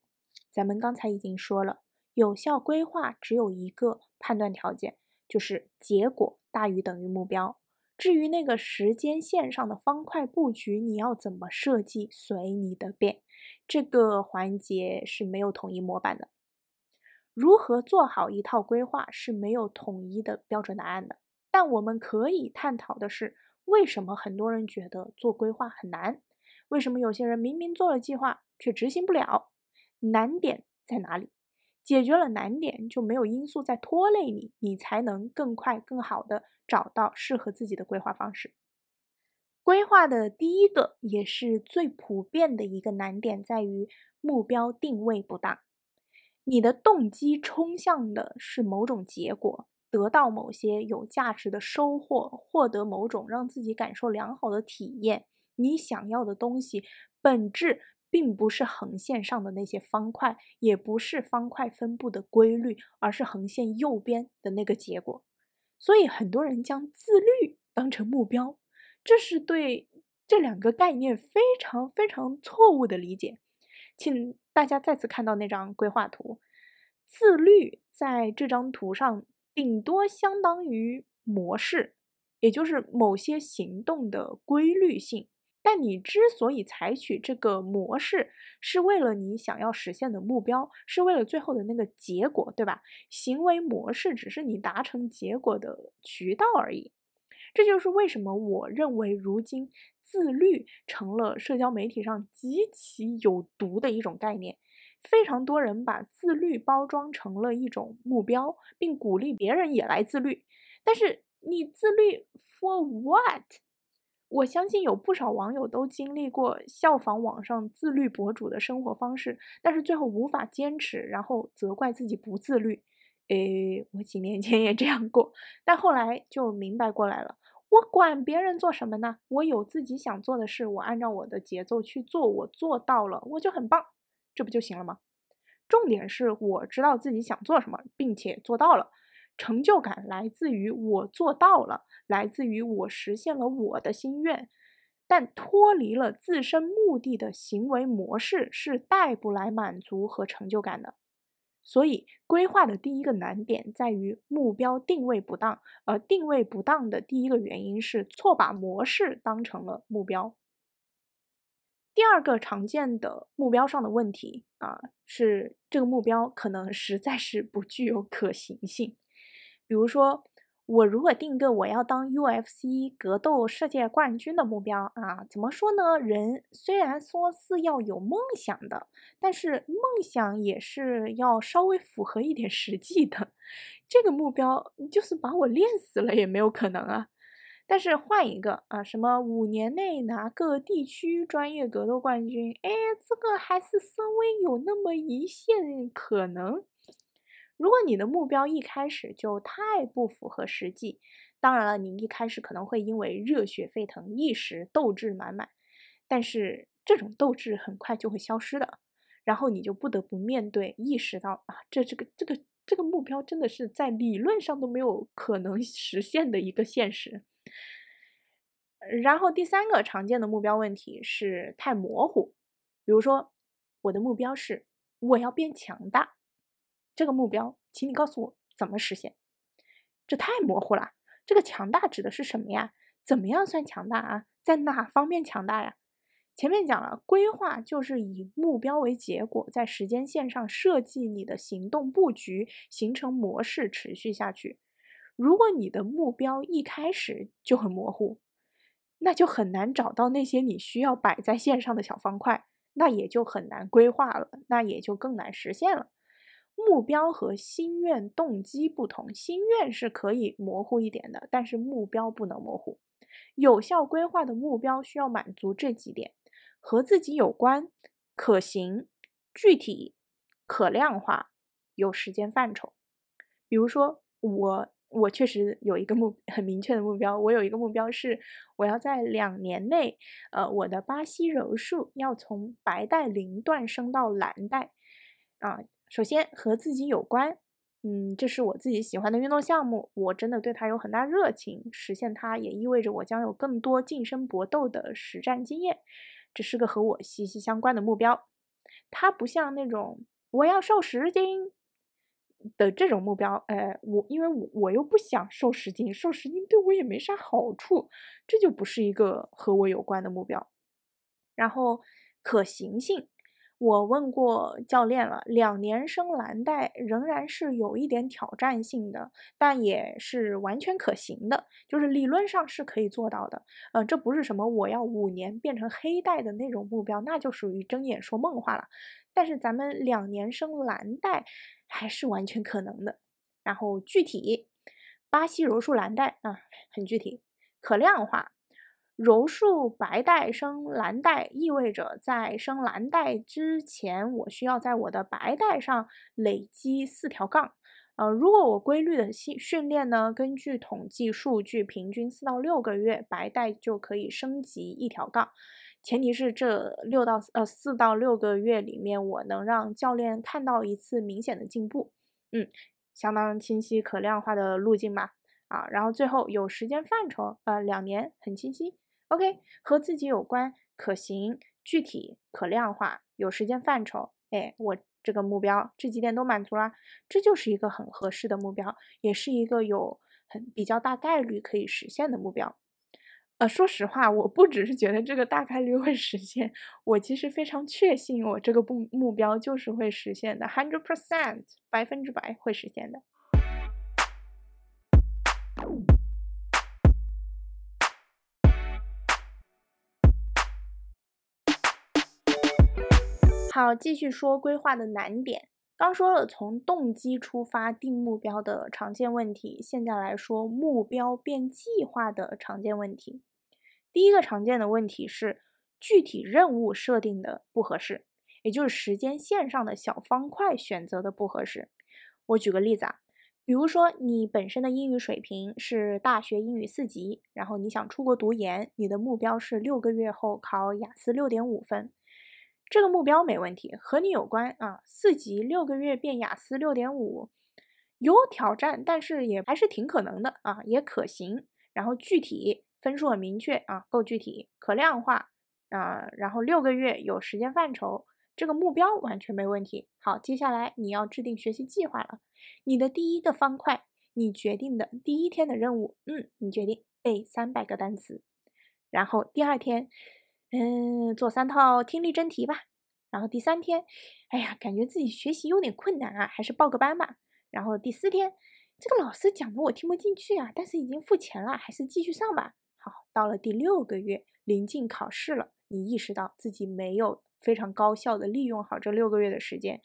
咱们刚才已经说了，有效规划只有一个判断条件，就是结果大于等于目标。至于那个时间线上的方块布局，你要怎么设计，随你的便。这个环节是没有统一模板的。如何做好一套规划是没有统一的标准答案的。但我们可以探讨的是，为什么很多人觉得做规划很难？为什么有些人明明做了计划却执行不了？难点在哪里？解决了难点，就没有因素在拖累你，你才能更快、更好的找到适合自己的规划方式。规划的第一个也是最普遍的一个难点在于目标定位不当。你的动机冲向的是某种结果，得到某些有价值的收获，获得某种让自己感受良好的体验。你想要的东西本质。并不是横线上的那些方块，也不是方块分布的规律，而是横线右边的那个结果。所以很多人将自律当成目标，这是对这两个概念非常非常错误的理解。请大家再次看到那张规划图，自律在这张图上顶多相当于模式，也就是某些行动的规律性。但你之所以采取这个模式，是为了你想要实现的目标，是为了最后的那个结果，对吧？行为模式只是你达成结果的渠道而已。这就是为什么我认为如今自律成了社交媒体上极其有毒的一种概念。非常多人把自律包装成了一种目标，并鼓励别人也来自律。但是你自律 for what？我相信有不少网友都经历过效仿网上自律博主的生活方式，但是最后无法坚持，然后责怪自己不自律。诶，我几年前也这样过，但后来就明白过来了。我管别人做什么呢？我有自己想做的事，我按照我的节奏去做，我做到了，我就很棒，这不就行了吗？重点是我知道自己想做什么，并且做到了。成就感来自于我做到了，来自于我实现了我的心愿，但脱离了自身目的的行为模式是带不来满足和成就感的。所以，规划的第一个难点在于目标定位不当，而定位不当的第一个原因是错把模式当成了目标。第二个常见的目标上的问题啊，是这个目标可能实在是不具有可行性。比如说，我如果定个我要当 UFC 格斗世界冠军的目标啊，怎么说呢？人虽然说是要有梦想的，但是梦想也是要稍微符合一点实际的。这个目标就是把我练死了也没有可能啊。但是换一个啊，什么五年内拿个地区专业格斗冠军，哎，这个还是稍微有那么一线可能。如果你的目标一开始就太不符合实际，当然了，你一开始可能会因为热血沸腾，一时斗志满满，但是这种斗志很快就会消失的，然后你就不得不面对，意识到啊，这这个这个这个目标真的是在理论上都没有可能实现的一个现实。然后第三个常见的目标问题是太模糊，比如说我的目标是我要变强大。这个目标，请你告诉我怎么实现？这太模糊了。这个强大指的是什么呀？怎么样算强大啊？在哪方面强大呀？前面讲了，规划就是以目标为结果，在时间线上设计你的行动布局，形成模式，持续下去。如果你的目标一开始就很模糊，那就很难找到那些你需要摆在线上的小方块，那也就很难规划了，那也就更难实现了。目标和心愿动机不同，心愿是可以模糊一点的，但是目标不能模糊。有效规划的目标需要满足这几点：和自己有关、可行、具体、可量化、有时间范畴。比如说，我我确实有一个目很明确的目标，我有一个目标是我要在两年内，呃，我的巴西柔术要从白带零段升到蓝带，啊。首先和自己有关，嗯，这是我自己喜欢的运动项目，我真的对它有很大热情。实现它也意味着我将有更多近身搏斗的实战经验，这是个和我息息相关的目标。它不像那种我要瘦十斤的这种目标，呃，我因为我我又不想瘦十斤，瘦十斤对我也没啥好处，这就不是一个和我有关的目标。然后可行性。我问过教练了，两年升蓝带仍然是有一点挑战性的，但也是完全可行的，就是理论上是可以做到的。呃，这不是什么我要五年变成黑带的那种目标，那就属于睁眼说梦话了。但是咱们两年升蓝带还是完全可能的。然后具体，巴西柔术蓝带啊，很具体，可量化。柔术白带升蓝带意味着在升蓝带之前，我需要在我的白带上累积四条杠。呃，如果我规律的训训练呢，根据统计数据，平均四到六个月，白带就可以升级一条杠。前提是这六到呃四到六个月里面，我能让教练看到一次明显的进步。嗯，相当清晰可量化的路径吧。啊，然后最后有时间范畴，呃，两年很清晰。OK，和自己有关、可行、具体、可量化、有时间范畴，哎，我这个目标这几点都满足了，这就是一个很合适的目标，也是一个有很比较大概率可以实现的目标。呃，说实话，我不只是觉得这个大概率会实现，我其实非常确信我这个目目标就是会实现的，hundred percent，百分之百会实现的。好，继续说规划的难点。刚说了从动机出发定目标的常见问题，现在来说目标变计划的常见问题。第一个常见的问题是具体任务设定的不合适，也就是时间线上的小方块选择的不合适。我举个例子啊，比如说你本身的英语水平是大学英语四级，然后你想出国读研，你的目标是六个月后考雅思六点五分。这个目标没问题，和你有关啊。四级六个月变雅思六点五，有挑战，但是也还是挺可能的啊，也可行。然后具体分数很明确啊，够具体，可量化啊。然后六个月有时间范畴，这个目标完全没问题。好，接下来你要制定学习计划了。你的第一个方块，你决定的第一天的任务，嗯，你决定背三百个单词，然后第二天。嗯，做三套听力真题吧。然后第三天，哎呀，感觉自己学习有点困难啊，还是报个班吧。然后第四天，这个老师讲的我听不进去啊，但是已经付钱了，还是继续上吧。好，到了第六个月，临近考试了，你意识到自己没有非常高效的利用好这六个月的时间，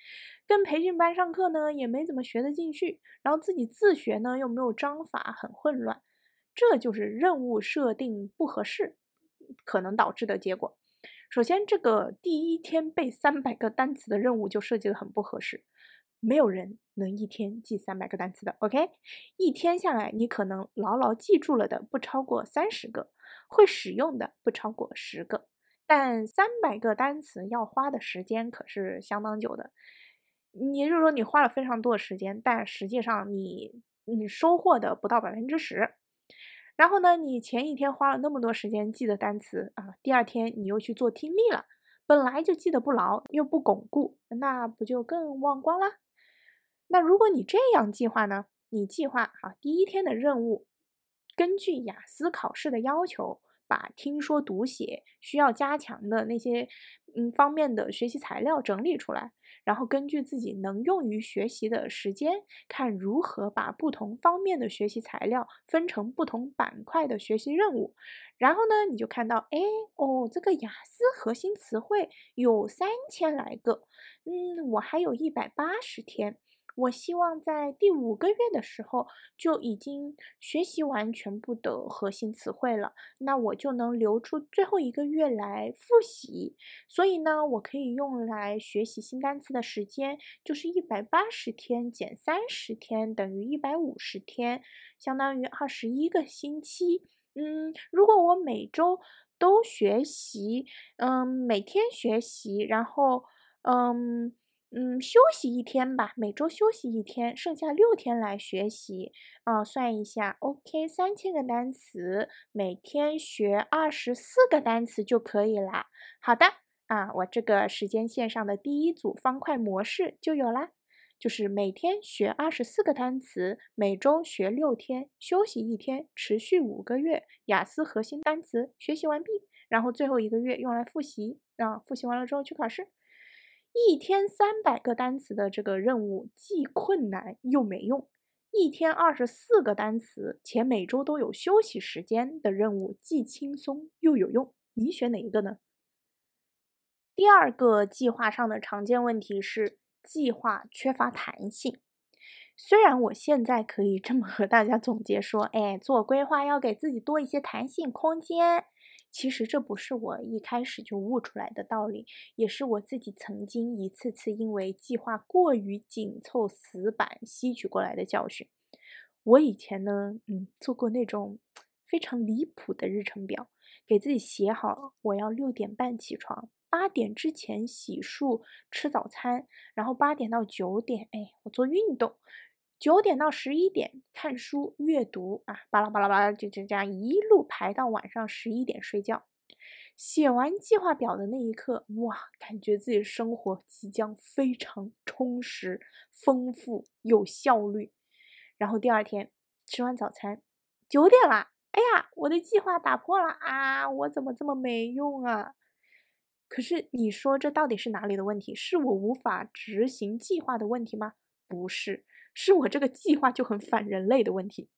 跟培训班上课呢也没怎么学得进去，然后自己自学呢又没有章法，很混乱。这就是任务设定不合适。可能导致的结果，首先，这个第一天背三百个单词的任务就设计的很不合适，没有人能一天记三百个单词的。OK，一天下来，你可能牢牢记住了的不超过三十个，会使用的不超过十个，但三百个单词要花的时间可是相当久的。也就是说，你花了非常多的时间，但实际上你你收获的不到百分之十。然后呢，你前一天花了那么多时间记的单词啊，第二天你又去做听力了，本来就记得不牢，又不巩固，那不就更忘光了？那如果你这样计划呢？你计划好第一天的任务，根据雅思考试的要求。把听说读写需要加强的那些嗯方面的学习材料整理出来，然后根据自己能用于学习的时间，看如何把不同方面的学习材料分成不同板块的学习任务。然后呢，你就看到，哎哦，这个雅思核心词汇有三千来个，嗯，我还有一百八十天。我希望在第五个月的时候就已经学习完全部的核心词汇了，那我就能留出最后一个月来复习。所以呢，我可以用来学习新单词的时间就是一百八十天减三十天等于一百五十天，相当于二十一个星期。嗯，如果我每周都学习，嗯，每天学习，然后，嗯。嗯，休息一天吧，每周休息一天，剩下六天来学习。啊，算一下，OK，三千个单词，每天学二十四个单词就可以啦。好的，啊，我这个时间线上的第一组方块模式就有啦，就是每天学二十四个单词，每周学六天，休息一天，持续五个月，雅思核心单词学习完毕，然后最后一个月用来复习，啊，复习完了之后去考试。一天三百个单词的这个任务既困难又没用，一天二十四个单词且每周都有休息时间的任务既轻松又有用，你选哪一个呢？第二个计划上的常见问题是计划缺乏弹性。虽然我现在可以这么和大家总结说，哎，做规划要给自己多一些弹性空间。其实这不是我一开始就悟出来的道理，也是我自己曾经一次次因为计划过于紧凑死板吸取过来的教训。我以前呢，嗯，做过那种非常离谱的日程表，给自己写好我要六点半起床，八点之前洗漱吃早餐，然后八点到九点，哎，我做运动。九点到十一点看书阅读啊，巴拉巴拉巴拉就就这样一路排到晚上十一点睡觉。写完计划表的那一刻，哇，感觉自己生活即将非常充实、丰富、有效率。然后第二天吃完早餐，九点了，哎呀，我的计划打破了啊！我怎么这么没用啊？可是你说这到底是哪里的问题？是我无法执行计划的问题吗？不是。是我这个计划就很反人类的问题。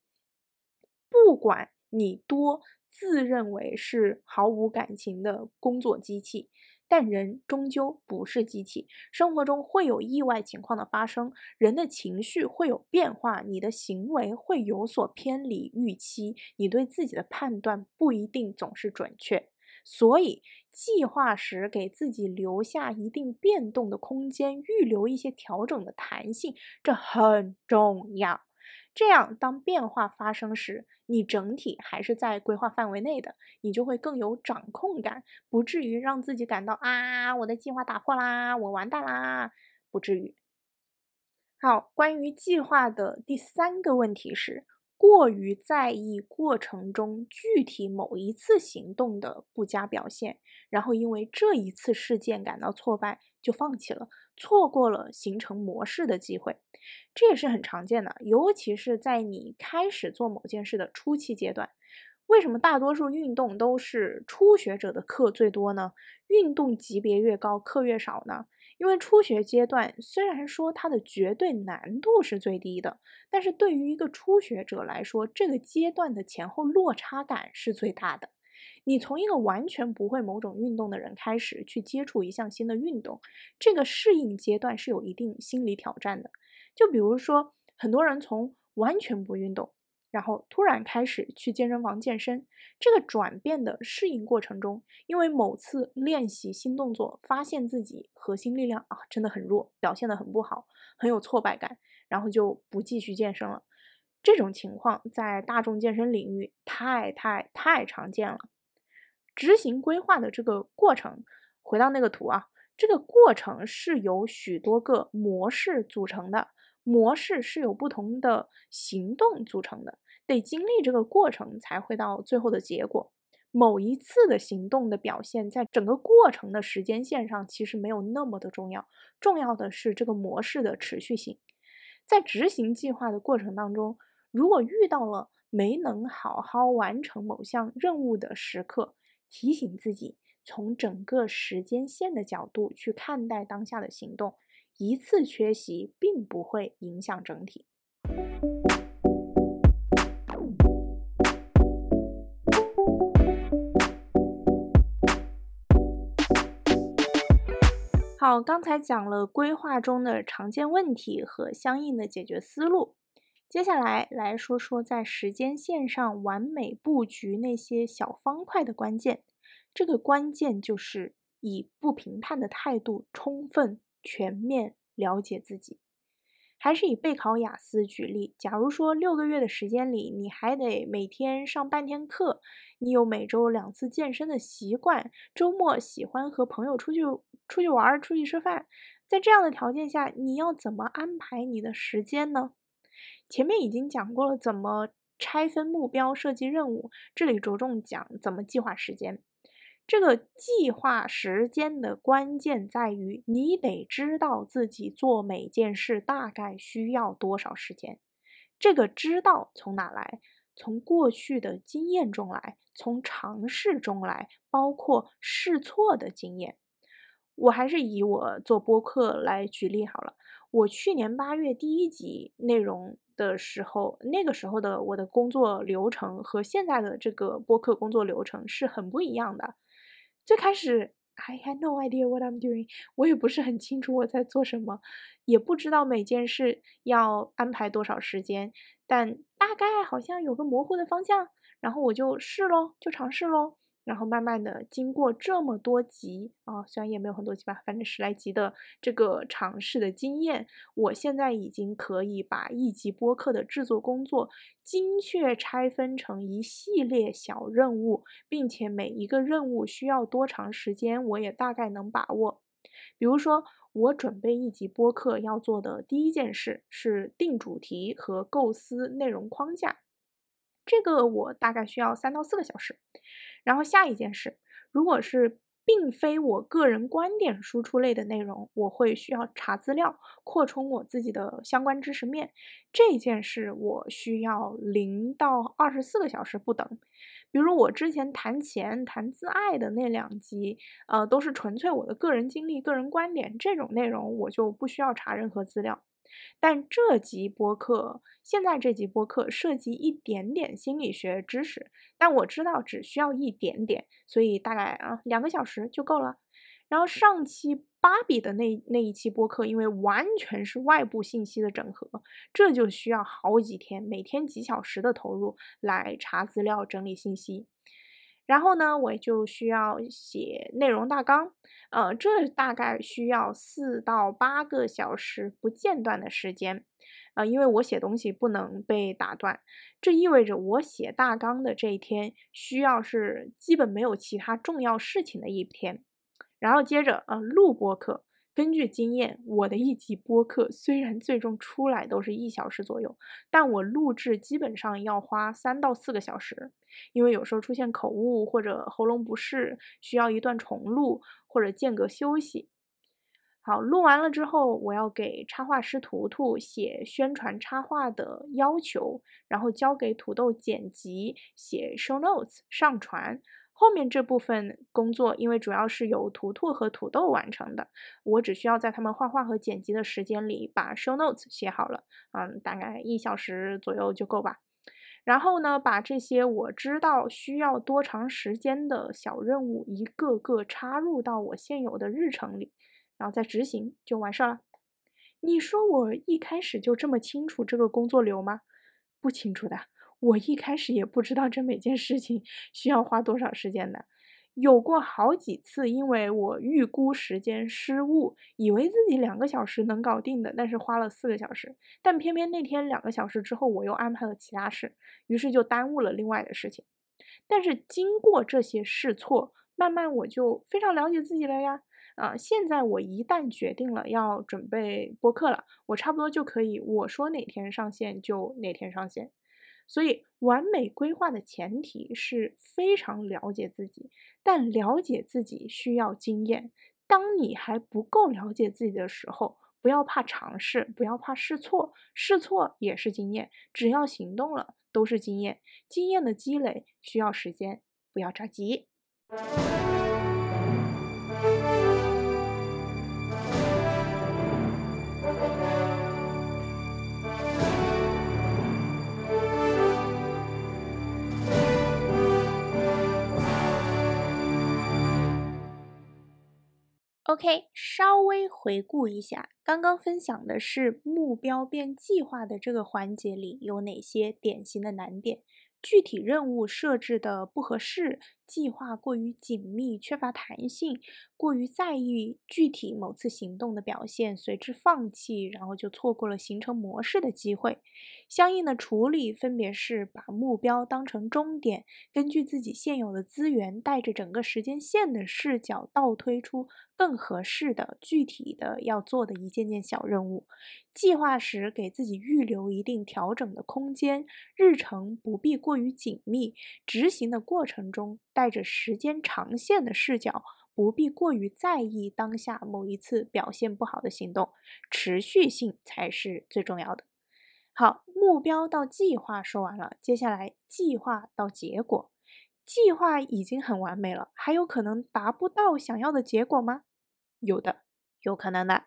不管你多自认为是毫无感情的工作机器，但人终究不是机器。生活中会有意外情况的发生，人的情绪会有变化，你的行为会有所偏离预期，你对自己的判断不一定总是准确。所以，计划时给自己留下一定变动的空间，预留一些调整的弹性，这很重要。这样，当变化发生时，你整体还是在规划范围内的，你就会更有掌控感，不至于让自己感到啊，我的计划打破啦，我完蛋啦，不至于。好，关于计划的第三个问题是。过于在意过程中具体某一次行动的不佳表现，然后因为这一次事件感到挫败就放弃了，错过了形成模式的机会，这也是很常见的，尤其是在你开始做某件事的初期阶段。为什么大多数运动都是初学者的课最多呢？运动级别越高，课越少呢？因为初学阶段虽然说它的绝对难度是最低的，但是对于一个初学者来说，这个阶段的前后落差感是最大的。你从一个完全不会某种运动的人开始去接触一项新的运动，这个适应阶段是有一定心理挑战的。就比如说，很多人从完全不运动。然后突然开始去健身房健身，这个转变的适应过程中，因为某次练习新动作，发现自己核心力量啊真的很弱，表现的很不好，很有挫败感，然后就不继续健身了。这种情况在大众健身领域太太太常见了。执行规划的这个过程，回到那个图啊，这个过程是由许多个模式组成的。模式是由不同的行动组成的，得经历这个过程才会到最后的结果。某一次的行动的表现，在整个过程的时间线上其实没有那么的重要，重要的是这个模式的持续性。在执行计划的过程当中，如果遇到了没能好好完成某项任务的时刻，提醒自己从整个时间线的角度去看待当下的行动。一次缺席并不会影响整体。好，刚才讲了规划中的常见问题和相应的解决思路，接下来来说说在时间线上完美布局那些小方块的关键。这个关键就是以不评判的态度充分。全面了解自己，还是以备考雅思举例。假如说六个月的时间里，你还得每天上半天课，你有每周两次健身的习惯，周末喜欢和朋友出去出去玩、出去吃饭，在这样的条件下，你要怎么安排你的时间呢？前面已经讲过了怎么拆分目标、设计任务，这里着重讲怎么计划时间。这个计划时间的关键在于，你得知道自己做每件事大概需要多少时间。这个知道从哪来？从过去的经验中来，从尝试中来，包括试错的经验。我还是以我做播客来举例好了。我去年八月第一集内容的时候，那个时候的我的工作流程和现在的这个播客工作流程是很不一样的。最开始，I had no idea what I'm doing，我也不是很清楚我在做什么，也不知道每件事要安排多少时间，但大概好像有个模糊的方向，然后我就试喽，就尝试喽。然后慢慢的，经过这么多集啊，虽然也没有很多集吧，反正十来集的这个尝试的经验，我现在已经可以把一集播客的制作工作精确拆分成一系列小任务，并且每一个任务需要多长时间，我也大概能把握。比如说，我准备一集播客要做的第一件事是定主题和构思内容框架，这个我大概需要三到四个小时。然后下一件事，如果是并非我个人观点输出类的内容，我会需要查资料，扩充我自己的相关知识面。这件事我需要零到二十四个小时不等。比如我之前谈钱、谈自爱的那两集，呃，都是纯粹我的个人经历、个人观点，这种内容我就不需要查任何资料。但这集播客，现在这集播客涉及一点点心理学知识，但我知道只需要一点点，所以大概啊两个小时就够了。然后上期芭比的那那一期播客，因为完全是外部信息的整合，这就需要好几天，每天几小时的投入来查资料、整理信息。然后呢，我就需要写内容大纲，呃，这大概需要四到八个小时不间断的时间，呃，因为我写东西不能被打断，这意味着我写大纲的这一天需要是基本没有其他重要事情的一天。然后接着，呃，录播课。根据经验，我的一集播客虽然最终出来都是一小时左右，但我录制基本上要花三到四个小时，因为有时候出现口误或者喉咙不适，需要一段重录或者间隔休息。好，录完了之后，我要给插画师图图写宣传插画的要求，然后交给土豆剪辑，写 show notes，上传。后面这部分工作，因为主要是由图图和土豆完成的，我只需要在他们画画和剪辑的时间里把 show notes 写好了，嗯，大概一小时左右就够吧。然后呢，把这些我知道需要多长时间的小任务一个个插入到我现有的日程里，然后再执行就完事儿了。你说我一开始就这么清楚这个工作流吗？不清楚的。我一开始也不知道这每件事情需要花多少时间的，有过好几次，因为我预估时间失误，以为自己两个小时能搞定的，但是花了四个小时，但偏偏那天两个小时之后我又安排了其他事，于是就耽误了另外的事情。但是经过这些试错，慢慢我就非常了解自己了呀。啊，现在我一旦决定了要准备播客了，我差不多就可以我说哪天上线就哪天上线。所以，完美规划的前提是非常了解自己，但了解自己需要经验。当你还不够了解自己的时候，不要怕尝试，不要怕试错，试错也是经验。只要行动了，都是经验。经验的积累需要时间，不要着急。OK，稍微回顾一下，刚刚分享的是目标变计划的这个环节里有哪些典型的难点，具体任务设置的不合适，计划过于紧密，缺乏弹性，过于在意具体某次行动的表现，随之放弃，然后就错过了形成模式的机会。相应的处理分别是把目标当成终点，根据自己现有的资源，带着整个时间线的视角，倒推出更合适的、具体的要做的一件件小任务。计划时给自己预留一定调整的空间，日程不必过于紧密。执行的过程中，带着时间长线的视角，不必过于在意当下某一次表现不好的行动，持续性才是最重要的。好，目标到计划说完了，接下来计划到结果。计划已经很完美了，还有可能达不到想要的结果吗？有的，有可能的。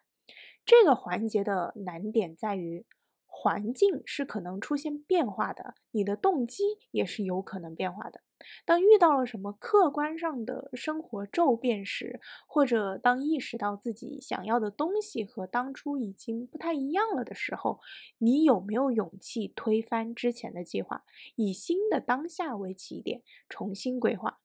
这个环节的难点在于，环境是可能出现变化的，你的动机也是有可能变化的。当遇到了什么客观上的生活骤变时，或者当意识到自己想要的东西和当初已经不太一样了的时候，你有没有勇气推翻之前的计划，以新的当下为起点，重新规划？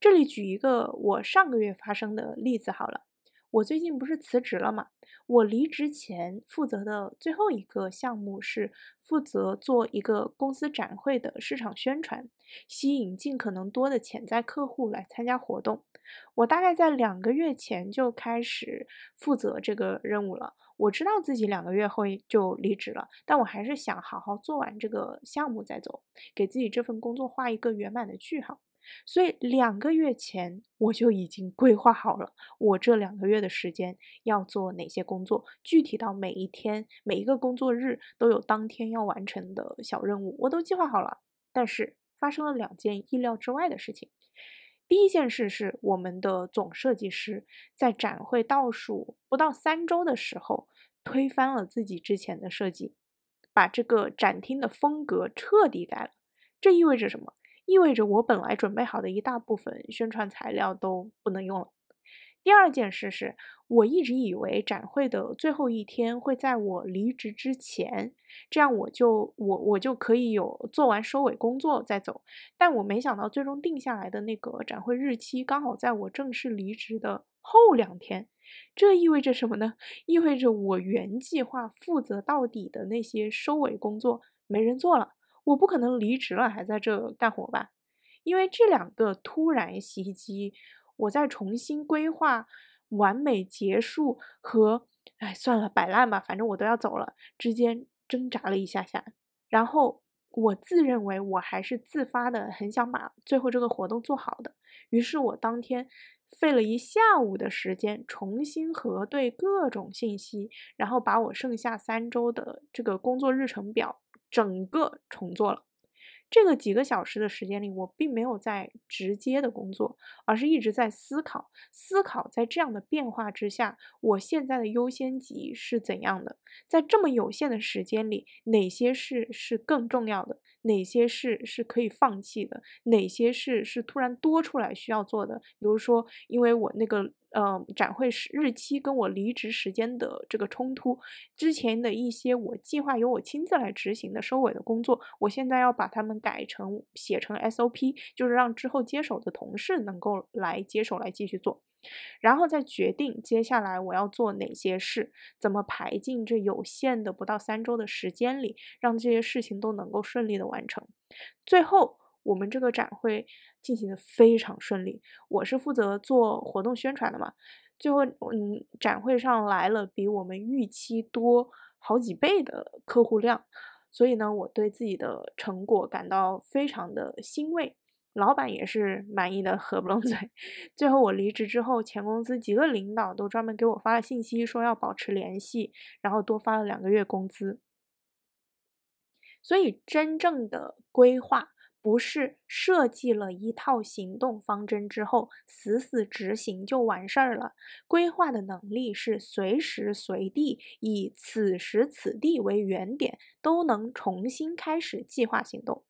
这里举一个我上个月发生的例子好了。我最近不是辞职了嘛？我离职前负责的最后一个项目是负责做一个公司展会的市场宣传，吸引尽可能多的潜在客户来参加活动。我大概在两个月前就开始负责这个任务了。我知道自己两个月后就离职了，但我还是想好好做完这个项目再走，给自己这份工作画一个圆满的句号。所以两个月前我就已经规划好了，我这两个月的时间要做哪些工作，具体到每一天、每一个工作日都有当天要完成的小任务，我都计划好了。但是发生了两件意料之外的事情。第一件事是，我们的总设计师在展会倒数不到三周的时候，推翻了自己之前的设计，把这个展厅的风格彻底改了。这意味着什么？意味着我本来准备好的一大部分宣传材料都不能用了。第二件事是，我一直以为展会的最后一天会在我离职之前，这样我就我我就可以有做完收尾工作再走。但我没想到，最终定下来的那个展会日期刚好在我正式离职的后两天。这意味着什么呢？意味着我原计划负责到底的那些收尾工作没人做了。我不可能离职了还在这干活吧？因为这两个突然袭击，我在重新规划、完美结束和哎算了摆烂吧，反正我都要走了之间挣扎了一下下。然后我自认为我还是自发的，很想把最后这个活动做好的。于是我当天费了一下午的时间重新核对各种信息，然后把我剩下三周的这个工作日程表。整个重做了，这个几个小时的时间里，我并没有在直接的工作，而是一直在思考，思考在这样的变化之下，我现在的优先级是怎样的？在这么有限的时间里，哪些事是更重要的？哪些事是可以放弃的？哪些事是突然多出来需要做的？比如说，因为我那个。呃，展会时日期跟我离职时间的这个冲突，之前的一些我计划由我亲自来执行的收尾的工作，我现在要把它们改成写成 SOP，就是让之后接手的同事能够来接手来继续做，然后再决定接下来我要做哪些事，怎么排进这有限的不到三周的时间里，让这些事情都能够顺利的完成，最后。我们这个展会进行的非常顺利，我是负责做活动宣传的嘛。最后，嗯，展会上来了比我们预期多好几倍的客户量，所以呢，我对自己的成果感到非常的欣慰，老板也是满意的合不拢 嘴。最后我离职之后，前公司几个领导都专门给我发了信息，说要保持联系，然后多发了两个月工资。所以，真正的规划。不是设计了一套行动方针之后死死执行就完事儿了。规划的能力是随时随地以此时此地为原点，都能重新开始计划行动。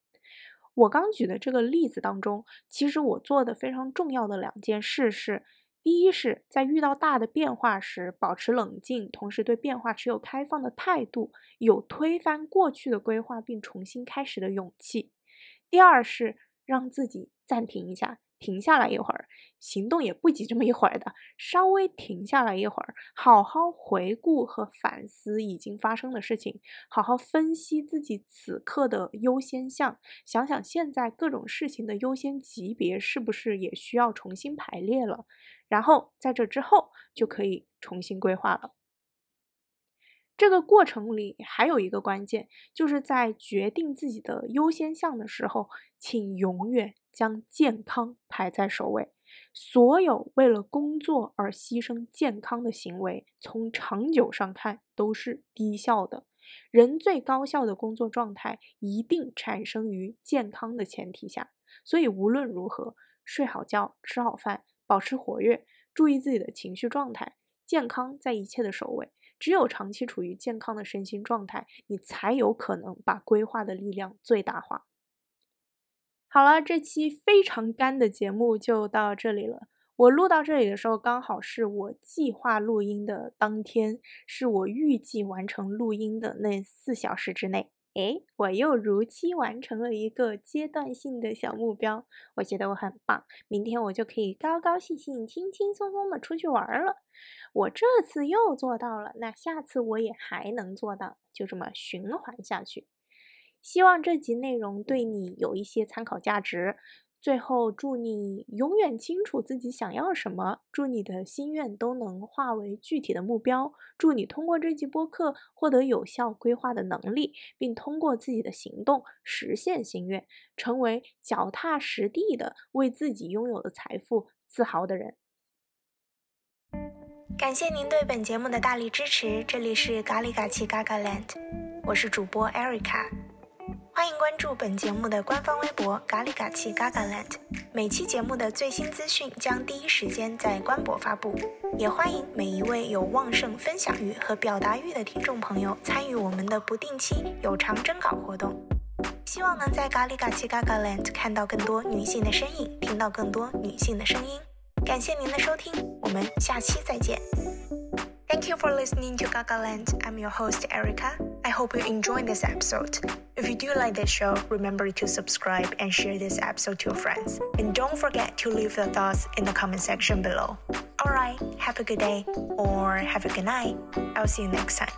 我刚举的这个例子当中，其实我做的非常重要的两件事是：第一是在遇到大的变化时保持冷静，同时对变化持有开放的态度，有推翻过去的规划并重新开始的勇气。第二是让自己暂停一下。停下来一会儿，行动也不急这么一会儿的，稍微停下来一会儿，好好回顾和反思已经发生的事情，好好分析自己此刻的优先项，想想现在各种事情的优先级别是不是也需要重新排列了，然后在这之后就可以重新规划了。这个过程里还有一个关键，就是在决定自己的优先项的时候，请永远将健康排在首位。所有为了工作而牺牲健康的行为，从长久上看都是低效的。人最高效的工作状态一定产生于健康的前提下。所以无论如何，睡好觉，吃好饭，保持活跃，注意自己的情绪状态，健康在一切的首位。只有长期处于健康的身心状态，你才有可能把规划的力量最大化。好了，这期非常干的节目就到这里了。我录到这里的时候，刚好是我计划录音的当天，是我预计完成录音的那四小时之内。哎，我又如期完成了一个阶段性的小目标，我觉得我很棒。明天我就可以高高兴兴、轻轻松松的出去玩了。我这次又做到了，那下次我也还能做到，就这么循环下去。希望这集内容对你有一些参考价值。最后，祝你永远清楚自己想要什么，祝你的心愿都能化为具体的目标，祝你通过这期播客获得有效规划的能力，并通过自己的行动实现心愿，成为脚踏实地的为自己拥有的财富自豪的人。感谢您对本节目的大力支持，这里是咖喱嘎奇嘎嘎 land，我是主播 Erica。欢迎关注本节目的官方微博咖喱嘎气 Gaga Land，每期节目的最新资讯将第一时间在官博发布。也欢迎每一位有旺盛分享欲和表达欲的听众朋友参与我们的不定期有偿征稿活动。希望能在咖喱嘎气 Gaga Land 看到更多女性的身影，听到更多女性的声音。感谢您的收听，我们下期再见。Thank you for listening to Gaga Land. I'm your host, Erica. I hope you enjoyed this episode. If you do like this show, remember to subscribe and share this episode to your friends. And don't forget to leave your thoughts in the comment section below. Alright, have a good day or have a good night. I'll see you next time.